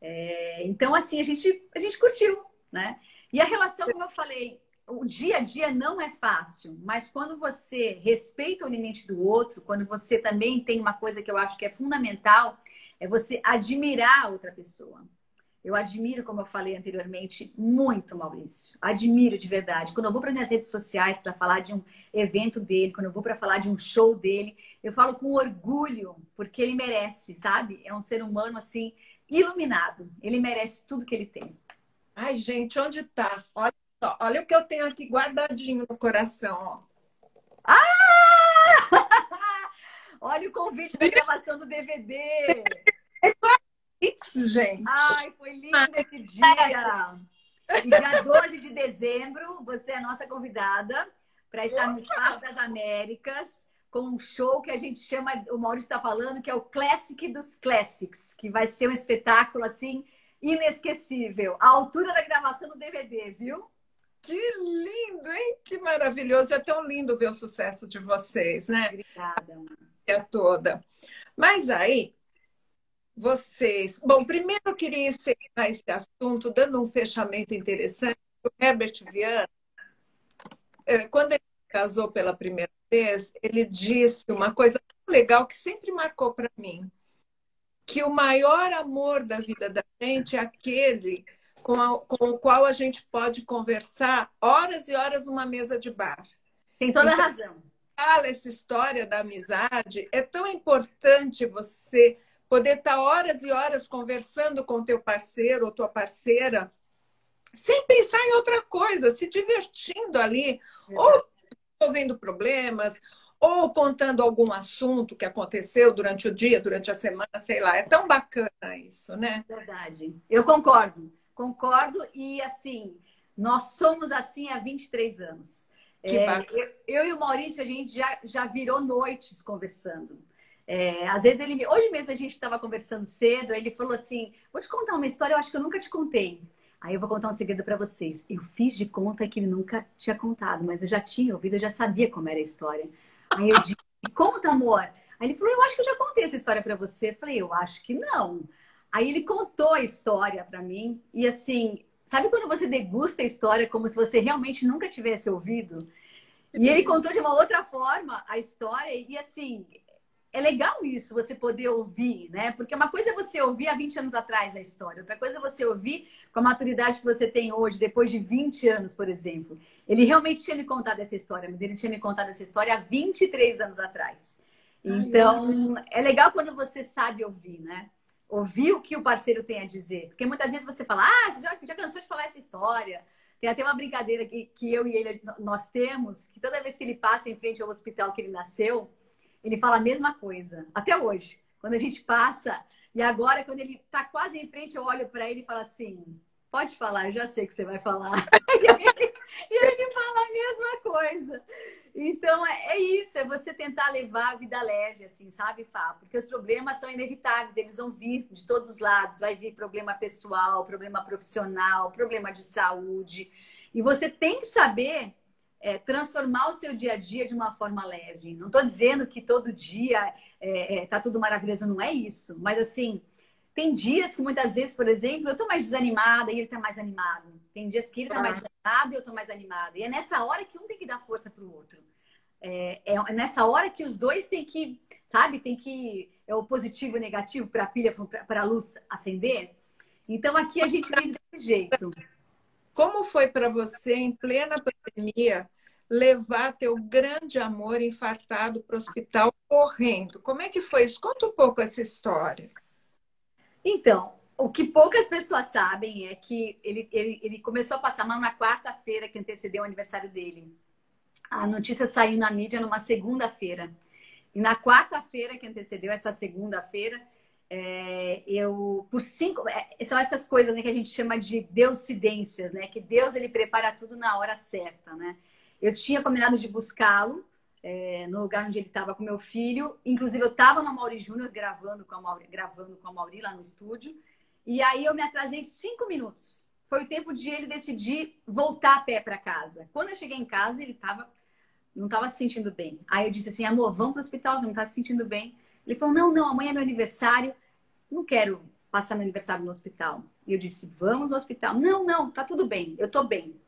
É, então, assim, a gente, a gente curtiu, né? E a relação, como eu falei, o dia a dia não é fácil, mas quando você respeita o limite do outro, quando você também tem uma coisa que eu acho que é fundamental, é você admirar a outra pessoa. Eu admiro, como eu falei anteriormente, muito Maurício. Admiro de verdade. Quando eu vou para minhas redes sociais para falar de um evento dele, quando eu vou para falar de um show dele, eu falo com orgulho, porque ele merece, sabe? É um ser humano assim iluminado. Ele merece tudo que ele tem. Ai, gente, onde tá? Olha olha o que eu tenho aqui guardadinho no coração, ó. Ah! olha o convite da gravação do DVD. É gente. Ai, foi lindo esse dia. E dia 12 de dezembro, você é a nossa convidada para estar no Espaço das Américas com um show que a gente chama, o Maurício está falando, que é o Classic dos Classics, que vai ser um espetáculo assim inesquecível. A altura da gravação do DVD, viu? Que lindo, hein? Que maravilhoso. É tão lindo ver o sucesso de vocês, né? Obrigada. É toda. Mas aí, vocês. Bom, primeiro eu queria encerrar esse assunto dando um fechamento interessante. O Herbert Viana, é, quando ele casou pela primeira vez, ele disse uma coisa legal que sempre marcou para mim que o maior amor da vida da gente é aquele com, a, com o qual a gente pode conversar horas e horas numa mesa de bar. Tem toda então, a razão. Fala essa história da amizade. É tão importante você poder estar horas e horas conversando com teu parceiro ou tua parceira, sem pensar em outra coisa, se divertindo ali, é. ou resolvendo problemas, ou contando algum assunto que aconteceu durante o dia, durante a semana, sei lá. É tão bacana isso, né? Verdade. Eu concordo. Concordo e assim, nós somos assim há 23 anos. É, eu, eu, e o Maurício, a gente já, já virou noites conversando. É, às vezes ele me... Hoje mesmo a gente estava conversando cedo, ele falou assim: Vou te contar uma história, eu acho que eu nunca te contei. Aí eu vou contar um segredo para vocês. Eu fiz de conta que ele nunca tinha contado, mas eu já tinha ouvido, eu já sabia como era a história. Aí eu disse, conta, amor. Aí ele falou, eu acho que eu já contei essa história para você. Eu falei, eu acho que não. Aí ele contou a história para mim e assim, sabe quando você degusta a história como se você realmente nunca tivesse ouvido? E ele contou de uma outra forma a história, e assim, é legal isso, você poder ouvir, né? Porque uma coisa é você ouvir há 20 anos atrás a história, outra coisa é você ouvir com a maturidade que você tem hoje, depois de 20 anos, por exemplo. Ele realmente tinha me contado essa história, mas ele tinha me contado essa história há 23 anos atrás. Então, é legal quando você sabe ouvir, né? Ouvir o que o parceiro tem a dizer. Porque muitas vezes você fala, ah, você já, já cansou de falar essa história. Tem até uma brincadeira que, que eu e ele nós temos, que toda vez que ele passa em frente ao hospital que ele nasceu, ele fala a mesma coisa, até hoje. Quando a gente passa, e agora, quando ele está quase em frente, eu olho para ele e falo assim: pode falar, eu já sei que você vai falar. e ele fala a mesma coisa. Então, é, é, isso, é você tentar levar a vida leve, assim, sabe, Fá? Porque os problemas são inevitáveis, eles vão vir de todos os lados. Vai vir problema pessoal, problema profissional, problema de saúde. E você tem que saber é, transformar o seu dia a dia de uma forma leve. Não estou dizendo que todo dia é, é, tá tudo maravilhoso, não é isso. Mas assim, tem dias que muitas vezes, por exemplo, eu estou mais desanimada e ele está mais animado. Tem dias que ele está mais desanimado e eu estou mais animada. E é nessa hora que um tem que dar força para o outro. É, é, nessa hora que os dois têm que, sabe, tem que é o positivo e o negativo para a pilha, para a luz acender. Então aqui a gente vem desse jeito. Como foi para você, em plena pandemia, levar teu grande amor infartado para o hospital correndo? Como é que foi isso? Conta um pouco essa história. Então, o que poucas pessoas sabem é que ele, ele, ele começou a passar mal na quarta-feira que antecedeu o aniversário dele. A notícia saiu na mídia numa segunda-feira. E na quarta-feira que antecedeu essa segunda-feira, é, eu por cinco é, são essas coisas né, que a gente chama de deusidências, né? Que Deus ele prepara tudo na hora certa, né? Eu tinha combinado de buscá-lo é, no lugar onde ele estava com meu filho. Inclusive eu estava no Mauri Júnior gravando com a gravando com a Mauri lá no estúdio. E aí eu me atrasei cinco minutos. Foi o tempo de ele decidir voltar a pé para casa. Quando eu cheguei em casa ele tava não estava se sentindo bem. Aí eu disse assim, amor, vamos para o hospital, você não está se sentindo bem. Ele falou: não, não, amanhã é meu aniversário, não quero passar meu aniversário no hospital. E eu disse: vamos no hospital. Não, não, tá tudo bem, eu tô bem.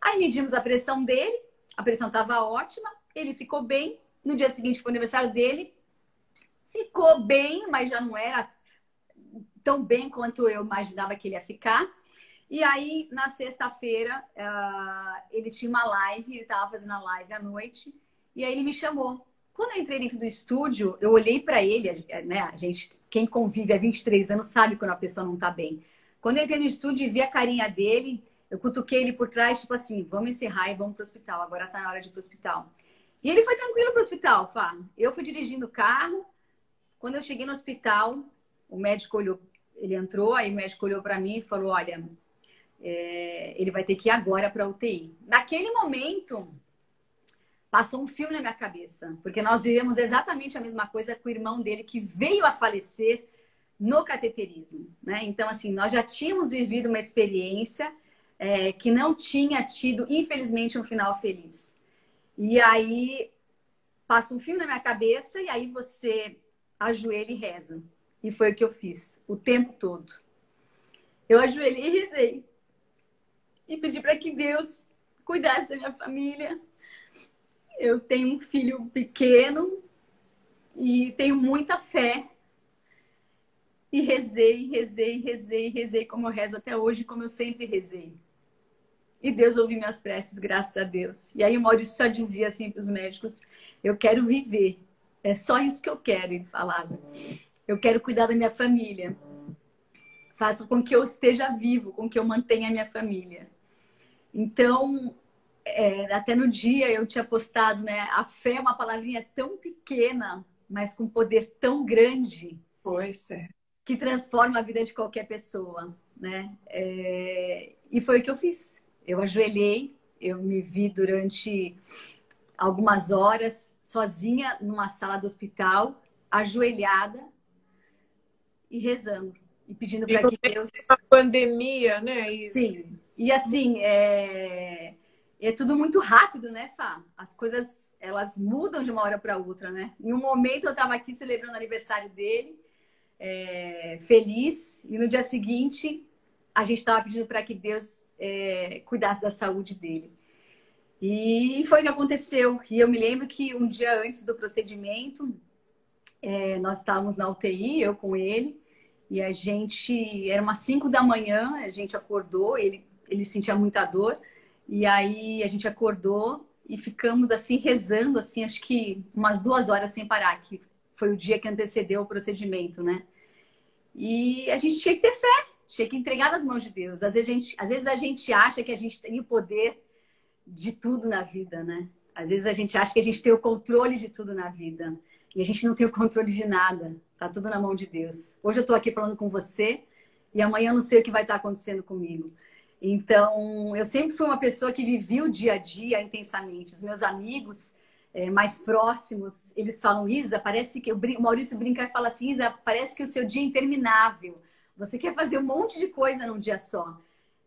Aí medimos a pressão dele, a pressão estava ótima, ele ficou bem. No dia seguinte foi o aniversário dele, ficou bem, mas já não era tão bem quanto eu imaginava que ele ia ficar. E aí, na sexta-feira, uh, ele tinha uma live, ele estava fazendo a live à noite, e aí ele me chamou. Quando eu entrei dentro do estúdio, eu olhei para ele, né? A gente, quem convive há 23 anos sabe quando a pessoa não tá bem. Quando eu entrei no estúdio e vi a carinha dele, eu cutuquei ele por trás, tipo assim, vamos encerrar e vamos pro hospital. Agora tá na hora de ir pro hospital. E ele foi tranquilo pro hospital, Fá. Eu fui dirigindo o carro. Quando eu cheguei no hospital, o médico olhou, ele entrou, aí o médico olhou para mim e falou: Olha, é, ele vai ter que ir agora para UTI. Naquele momento, passou um filme na minha cabeça, porque nós vivemos exatamente a mesma coisa com o irmão dele que veio a falecer no cateterismo, né? Então, assim, nós já tínhamos vivido uma experiência é, que não tinha tido, infelizmente, um final feliz. E aí passa um filme na minha cabeça e aí você ajoelha e reza. E foi o que eu fiz o tempo todo. Eu ajoelhei e rezei. E pedi para que Deus cuidasse da minha família, eu tenho um filho pequeno e tenho muita fé. E rezei, rezei, rezei, rezei como eu rezo até hoje, como eu sempre rezei. E Deus ouviu minhas preces, graças a Deus. E aí o Maurício só dizia assim para os médicos: Eu quero viver. É só isso que eu quero, ele falava. Eu quero cuidar da minha família. Faça com que eu esteja vivo, com que eu mantenha a minha família. Então, é, até no dia eu tinha postado, né? A fé é uma palavrinha tão pequena, mas com poder tão grande. Pois é. Que transforma a vida de qualquer pessoa, né? É, e foi o que eu fiz. Eu ajoelhei, eu me vi durante algumas horas sozinha numa sala do hospital, ajoelhada e rezando e pedindo para que Deus. A pandemia, né? Isso. Sim. E assim, é é tudo muito rápido, né, Fá? As coisas, elas mudam de uma hora para outra, né? Em um momento eu estava aqui celebrando o aniversário dele, é, feliz, e no dia seguinte a gente estava pedindo para que Deus é, cuidasse da saúde dele. E foi o que aconteceu. E eu me lembro que um dia antes do procedimento, é, nós estávamos na UTI, eu com ele, e a gente, era umas 5 da manhã, a gente acordou, ele, ele sentia muita dor, e aí a gente acordou e ficamos assim rezando, assim, acho que umas duas horas sem parar, que foi o dia que antecedeu o procedimento, né? E a gente tinha que ter fé, tinha que entregar nas mãos de Deus. Às vezes a gente, às vezes a gente acha que a gente tem o poder de tudo na vida, né? Às vezes a gente acha que a gente tem o controle de tudo na vida. E a gente não tem o controle de nada. Tá tudo na mão de Deus. Hoje eu tô aqui falando com você e amanhã eu não sei o que vai estar acontecendo comigo. Então, eu sempre fui uma pessoa que vivia o dia a dia intensamente. Os meus amigos é, mais próximos, eles falam, Isa, parece que... O Maurício brinca e fala assim, Isa, parece que o seu dia é interminável. Você quer fazer um monte de coisa num dia só.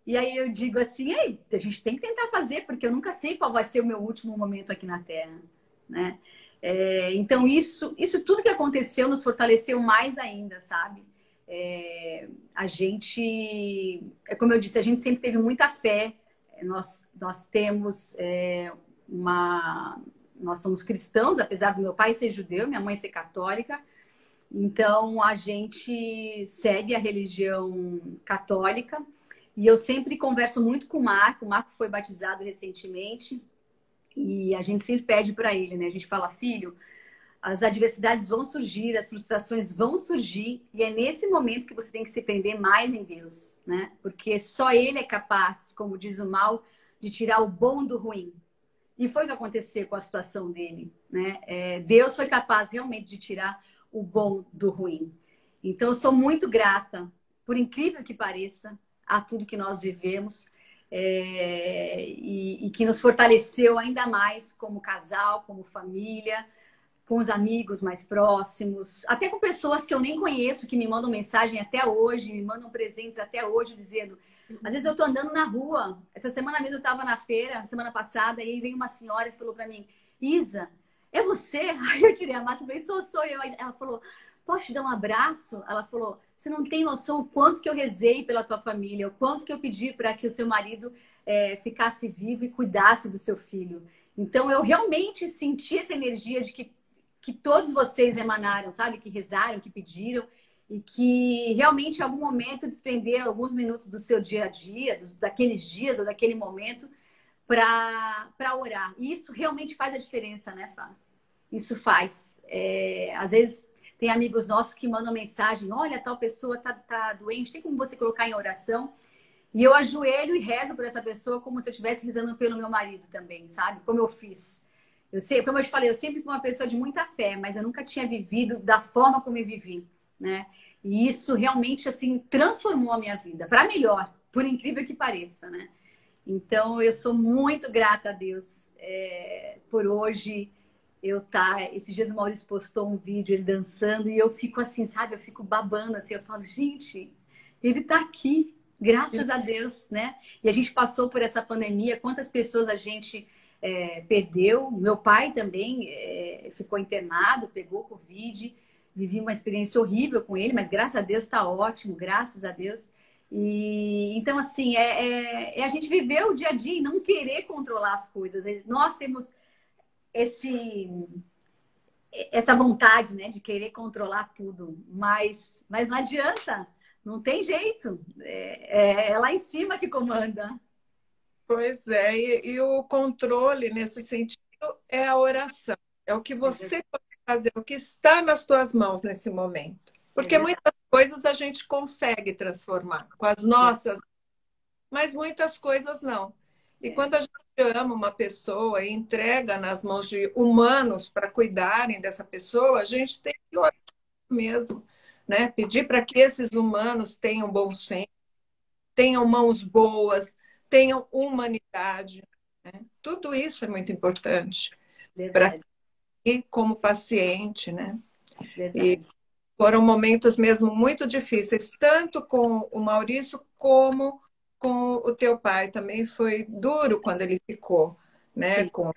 E aí eu digo assim, a gente tem que tentar fazer, porque eu nunca sei qual vai ser o meu último momento aqui na Terra, né? É, então, isso, isso tudo que aconteceu nos fortaleceu mais ainda, sabe? É, a gente, é como eu disse, a gente sempre teve muita fé. Nós, nós temos é, uma. Nós somos cristãos, apesar do meu pai ser judeu, minha mãe ser católica. Então, a gente segue a religião católica. E eu sempre converso muito com o Marco. O Marco foi batizado recentemente. E a gente sempre pede para ele, né? A gente fala, filho, as adversidades vão surgir, as frustrações vão surgir, e é nesse momento que você tem que se prender mais em Deus, né? Porque só Ele é capaz, como diz o mal, de tirar o bom do ruim. E foi o que aconteceu com a situação dele, né? É, Deus foi capaz realmente de tirar o bom do ruim. Então, eu sou muito grata, por incrível que pareça, a tudo que nós vivemos é, e, e, que nos fortaleceu ainda mais como casal, como família, com os amigos mais próximos, até com pessoas que eu nem conheço, que me mandam mensagem até hoje, me mandam presentes até hoje, dizendo. Às vezes eu tô andando na rua. Essa semana mesmo eu estava na feira, semana passada, e aí veio uma senhora e falou para mim: Isa, é você? Aí eu tirei a máscara e falei: sou, sou eu. Ela falou: posso te dar um abraço? Ela falou: você não tem noção o quanto que eu rezei pela tua família, o quanto que eu pedi para que o seu marido é, ficasse vivo e cuidasse do seu filho. Então eu realmente senti essa energia de que, que todos vocês emanaram, sabe? Que rezaram, que pediram e que realmente em algum momento desprenderam alguns minutos do seu dia a dia, daqueles dias ou daquele momento para orar. E isso realmente faz a diferença, né, Fá? Isso faz. É, às vezes tem amigos nossos que mandam mensagem: olha, tal pessoa tá, tá doente, tem como você colocar em oração? E eu ajoelho e rezo por essa pessoa como se eu estivesse rezando pelo meu marido também, sabe? Como eu fiz. Eu sei, como eu te falei, eu sempre fui uma pessoa de muita fé, mas eu nunca tinha vivido da forma como eu vivi, né? E isso realmente assim transformou a minha vida para melhor, por incrível que pareça, né? Então eu sou muito grata a Deus é, por hoje eu tá. Esses dias o Maurício postou um vídeo, ele dançando, e eu fico assim, sabe? Eu fico babando assim, eu falo, gente, ele tá aqui, graças a Deus, né? E a gente passou por essa pandemia, quantas pessoas a gente é, perdeu. Meu pai também é, ficou internado, pegou Covid, vivi uma experiência horrível com ele, mas graças a Deus está ótimo, graças a Deus. E então, assim, é, é, é, a gente viver o dia a dia e não querer controlar as coisas. Nós temos esse essa vontade, né, de querer controlar tudo, mas mas não adianta, não tem jeito, é, é, é lá em cima que comanda. Pois é, e, e, o controle nesse sentido é a oração, é o que você é pode fazer, o que está nas tuas mãos nesse momento, porque é muitas coisas a gente consegue transformar com as nossas, mas muitas coisas não. E quando a gente ama uma pessoa e entrega nas mãos de humanos para cuidarem dessa pessoa, a gente tem que orar mesmo, né? Pedir para que esses humanos tenham bom senso, tenham mãos boas, tenham humanidade. Né? Tudo isso é muito importante para e como paciente, né? Verdade. E foram momentos mesmo muito difíceis, tanto com o Maurício como com o teu pai também foi duro quando ele ficou, né? Com,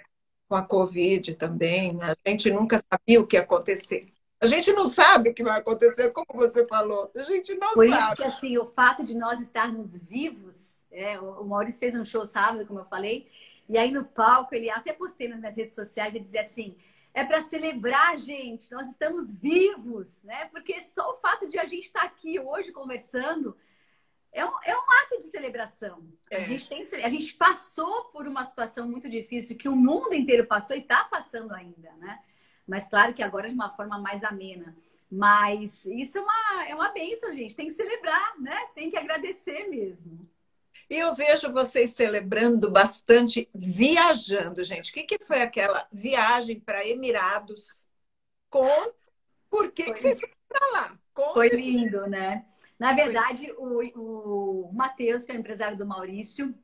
com a Covid também. Né? A gente nunca sabia o que ia acontecer. A gente não sabe o que vai acontecer, como você falou. A gente não Por sabe. Por isso que assim, o fato de nós estarmos vivos, é, o Maurício fez um show sábado, como eu falei, E aí no palco, ele até postei nas minhas redes sociais, ele dizia assim: é para celebrar, gente, nós estamos vivos, né? Porque só o fato de a gente estar aqui hoje conversando é um, é um ato de celebração. É. A, gente tem, a gente passou por uma situação muito difícil que o mundo inteiro passou e está passando ainda, né? Mas claro que agora de uma forma mais amena. Mas isso é uma, é uma bênção, gente. Tem que celebrar, né? Tem que agradecer mesmo. E eu vejo vocês celebrando bastante viajando, gente. O que, que foi aquela viagem para Emirados? Com... Por que, que vocês foram para lá? Conta foi lindo, né? Na verdade, foi. o, o Matheus, que é o empresário do Maurício,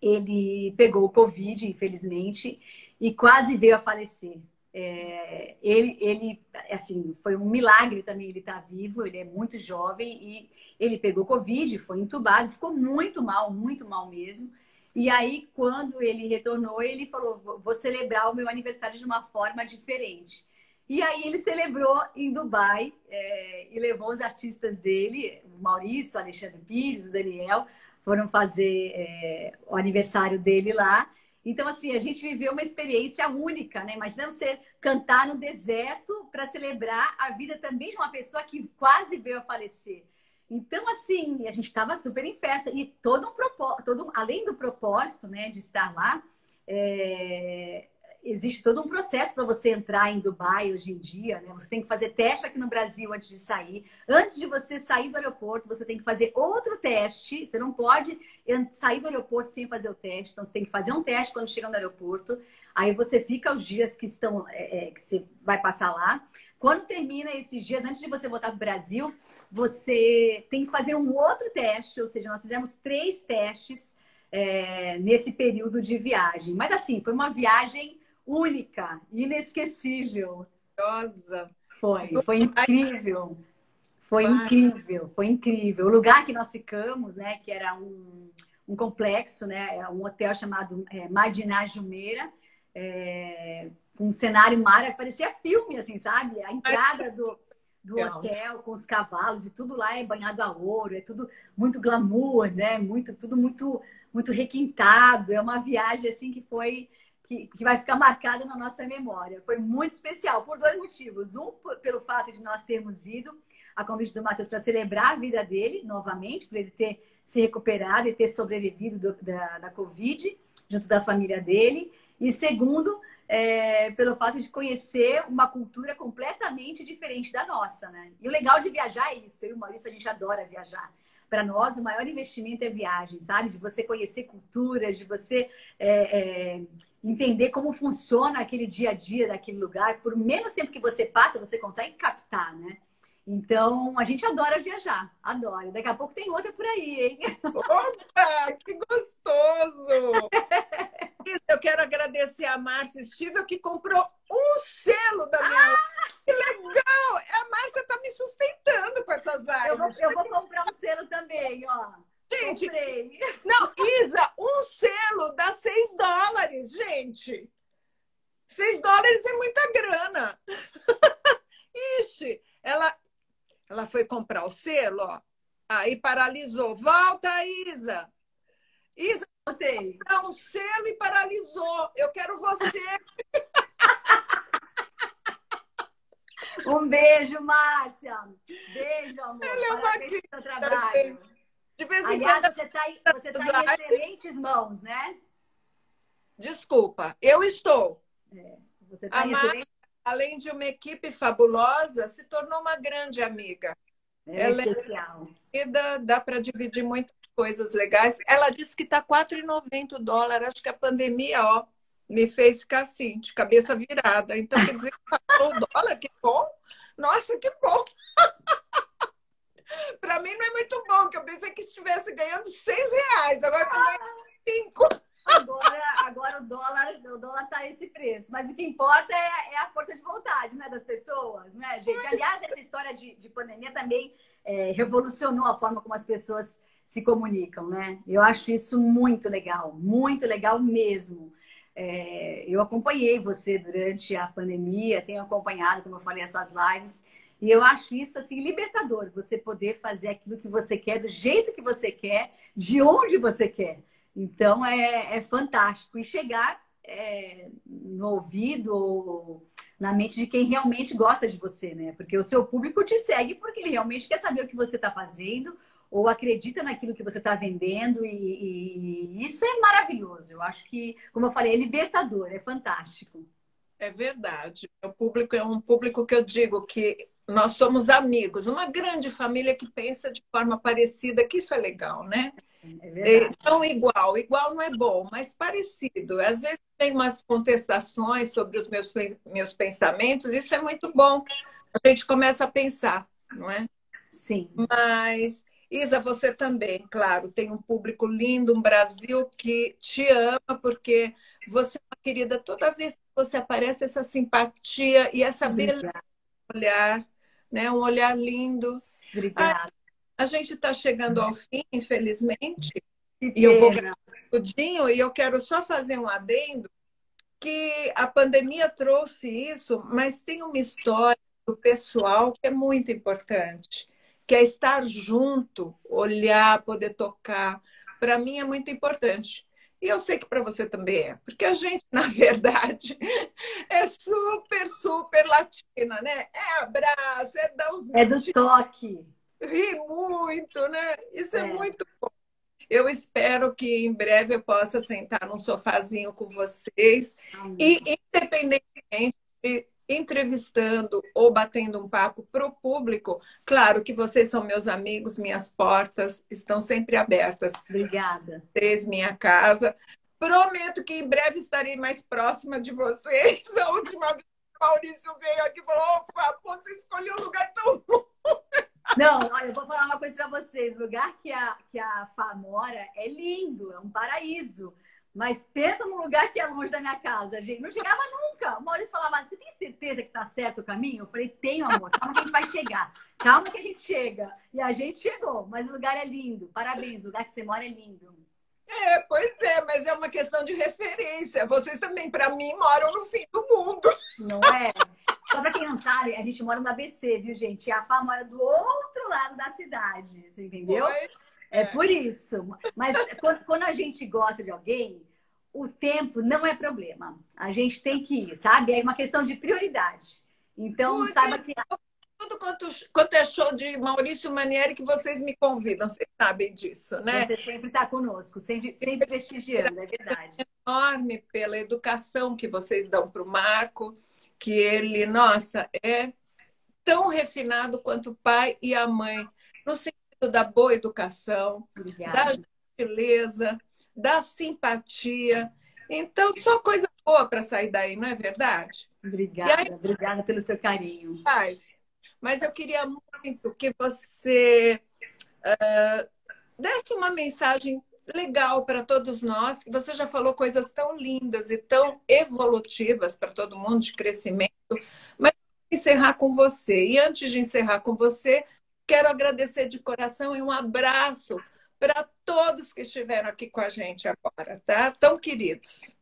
ele pegou o Covid, infelizmente, e quase veio a falecer. É, ele, ele, assim, foi um milagre também ele estar tá vivo, ele é muito jovem e ele pegou Covid, foi entubado, ficou muito mal, muito mal mesmo. E aí, quando ele retornou, ele falou: vou celebrar o meu aniversário de uma forma diferente. E aí ele celebrou em Dubai é, e levou os artistas dele, o Maurício, o Alexandre Pires, o Daniel, foram fazer é, o aniversário dele lá. Então, assim, a gente viveu uma experiência única, né? Imagina você cantar no deserto para celebrar a vida também de uma pessoa que quase veio a falecer. Então, assim, a gente estava super em festa. E todo um propósito, todo, além do propósito, né, de estar lá, é, existe todo um processo para você entrar em Dubai hoje em dia, né? Você tem que fazer teste aqui no Brasil antes de sair. Antes de você sair do aeroporto, você tem que fazer outro teste. Você não pode sair do aeroporto sem fazer o teste. Então, você tem que fazer um teste quando chega no aeroporto. Aí você fica os dias que estão é, é que você vai passar lá. Quando termina esses dias, antes de você voltar para o Brasil, você tem que fazer um outro teste. Ou seja, nós fizemos três testes é, nesse período de viagem. Mas assim, foi uma viagem única, inesquecível. Nossa! Foi, foi incrível. Foi incrível, foi incrível. O lugar que nós ficamos, né, que era um, um complexo, né, é um hotel chamado é, Madinah Jumeira, é, com um cenário maravilhoso, parecia filme, assim, sabe? A entrada do, do hotel com os cavalos e tudo lá é banhado a ouro, é tudo muito glamour, né? Muito, tudo muito, muito requintado. É uma viagem assim que foi que, que vai ficar marcada na nossa memória. Foi muito especial por dois motivos. Um, pelo fato de nós termos ido a convite do Matheus para celebrar a vida dele novamente, para ele ter se recuperado e ter sobrevivido do, da, da Covid junto da família dele. E segundo, é, pelo fato de conhecer uma cultura completamente diferente da nossa, né? E o legal de viajar é isso. Eu e o Maurício, a gente adora viajar. Para nós, o maior investimento é viagem, sabe? De você conhecer culturas, de você é, é, entender como funciona aquele dia a dia daquele lugar. Por menos tempo que você passa, você consegue captar, né? Então, a gente adora viajar, adora. Daqui a pouco tem outra por aí, hein? Opa, que gostoso! Eu quero agradecer a Márcia Stivel que comprou um selo da minha. Ah! Que legal! A Márcia está me sustentando com essas lives. Eu vou, eu vou comprar um selo também, ó. Gente, Comprei. não, Isa, um selo dá 6 dólares, gente. 6 dólares é muita grana. Ixi, ela, ela foi comprar o selo, ó. Aí paralisou. Volta, Isa. Isa, Voltei. comprar um selo e paralisou. Eu quero você. Um beijo, Márcia. Beijo, amor. Ela é uma Parabéns pelo trabalho. De vez em Aliás, quando. Você está em, você tá em excelentes mãos, né? Desculpa, eu estou. É, você tá a excelente além de uma equipe fabulosa, se tornou uma grande amiga. É Ela é especial. É dá, dá para dividir muitas coisas legais. Ela disse que está R$ 4,90 o dólar. Acho que a pandemia, ó, me fez ficar assim, de cabeça virada. Então, quer dizer, o dólar, que bom. Nossa, que bom. para mim não é muito bom, que eu pensei que estivesse ganhando seis reais. Agora estou ganhando cinco. Agora, agora o dólar o dólar tá esse preço. Mas o que importa é, é, a força de vontade né, das pessoas, né, gente? Aliás, essa história de, de pandemia também é, revolucionou a forma como as pessoas se comunicam, né? Eu acho isso muito legal, muito legal mesmo. É, eu acompanhei você durante a pandemia, tenho acompanhado, como eu falei, as suas lives. E eu acho isso assim libertador, você poder fazer aquilo que você quer, do jeito que você quer, de onde você quer. Então é, é fantástico. E chegar é, no ouvido ou na mente de quem realmente gosta de você, né? Porque o seu público te segue porque ele realmente quer saber o que você está fazendo ou acredita naquilo que você está vendendo e, e, isso é maravilhoso. Eu acho que, como eu falei, é libertador, é fantástico. É verdade. O público é um público que eu digo que nós somos amigos, uma grande família que pensa de forma parecida, que isso é legal, né? É então, igual, igual não é bom, mas parecido. Às vezes tem umas contestações sobre os meus, meus pensamentos, isso é muito bom. A gente começa a pensar, não é? Sim. Mas, Isa, você também, claro, tem um público lindo, um Brasil que te ama, porque você é uma querida. Toda vez que você aparece, essa simpatia e essa beleza olhar, né? Um olhar lindo. Obrigada. A gente está chegando ao fim, infelizmente, e eu vou tudinho, e eu quero só fazer um adendo que a pandemia trouxe isso, mas tem uma história do pessoal que é muito importante, que é estar junto, olhar, poder tocar. Para mim é muito importante. E eu sei que para você também é, porque a gente, na verdade, é super, super latina, né? É abraço, é dar os. É do toque ri muito, né? Isso é, é muito bom. Eu espero que em breve eu possa sentar num sofazinho com vocês e, independentemente de entrevistando ou batendo um papo para o público, claro que vocês são meus amigos, minhas portas estão sempre abertas. Obrigada. Vocês, minha casa. Prometo que em breve estarei mais próxima de vocês. A última vez que o Maurício veio aqui e falou: opa, você escolheu um lugar tão bom. Não, olha, eu vou falar uma coisa para vocês. O lugar que a, que a Fá mora é lindo, é um paraíso. Mas pensa num lugar que é longe da minha casa, gente. Não chegava nunca. O Maurício falava, você tem certeza que tá certo o caminho? Eu falei, tenho, amor. Calma que a gente vai chegar. Calma que a gente chega. E a gente chegou. Mas o lugar é lindo. Parabéns, o lugar que você mora é lindo. É, pois é, mas é uma questão de referência. Vocês também, para mim, moram no fim do mundo. Não é? Só para quem não sabe, a gente mora no ABC, viu, gente? E a Fá mora do outro lado da cidade, você entendeu? É, é por isso. Mas quando a gente gosta de alguém, o tempo não é problema. A gente tem que ir, sabe? É uma questão de prioridade. Então, saiba que. Tudo quanto, quanto é show de Maurício Manieri que vocês me convidam, vocês sabem disso, né? Você sempre está conosco, sempre, sempre prestigiando, é verdade. Enorme pela educação que vocês dão para o Marco que ele, nossa, é tão refinado quanto o pai e a mãe, no sentido da boa educação, Obrigada. da gentileza, da simpatia. Então, só coisa boa para sair daí, não é verdade? Obrigada, aí, obrigada pelo seu carinho. Mas eu queria muito que você uh, desse uma mensagem legal para todos nós, que você já falou coisas tão lindas e tão evolutivas para todo mundo de crescimento, mas encerrar com você. E antes de encerrar com você, quero agradecer de coração e um abraço para todos que estiveram aqui com a gente agora, tá? Tão queridos.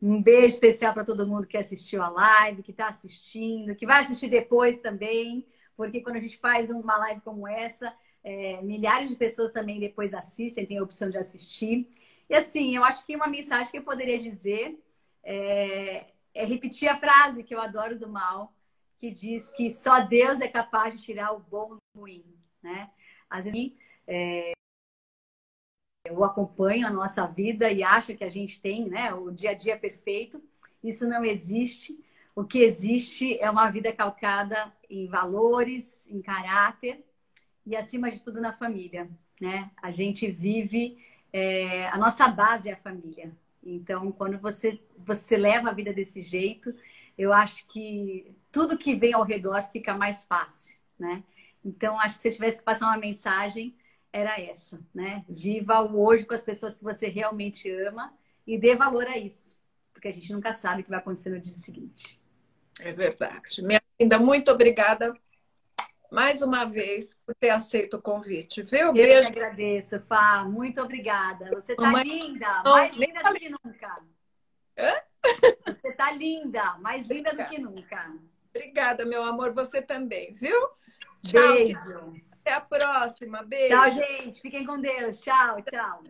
Um beijo especial para todo mundo que assistiu a live, que está assistindo, que vai assistir depois também, porque quando a gente faz uma live como essa, é, milhares de pessoas também depois assistem, têm a opção de assistir. E assim, eu acho que uma mensagem que eu poderia dizer é, é repetir a frase que eu adoro do mal, que diz que só Deus é capaz de tirar o bom do ruim, né? Às vezes é, eu acompanho a nossa vida e acho que a gente tem, né, o dia a dia perfeito. Isso não existe. O que existe é uma vida calcada em valores, em caráter e, acima de tudo, na família. Né? A gente vive, é, a nossa base é a família. Então, quando você, você leva a vida desse jeito, eu acho que tudo que vem ao redor fica mais fácil, né? Então, acho que se eu tivesse que passar uma mensagem, era essa, né? Viva o hoje com as pessoas que você realmente ama e dê valor a isso, porque a gente nunca sabe o que vai acontecer no dia seguinte. É verdade. Minha linda, muito obrigada mais uma vez por ter aceito o convite, viu? Eu Beijo. que agradeço, Fá. Muito obrigada. Você está linda, Não, mais linda do que nunca. Hã? Você está linda, mais linda Obrigada. do que nunca. Obrigada, meu amor. Você também, viu? Tchau. Beijo. Até a próxima. Beijo. Tchau, gente. Fiquem com Deus. Tchau, tchau.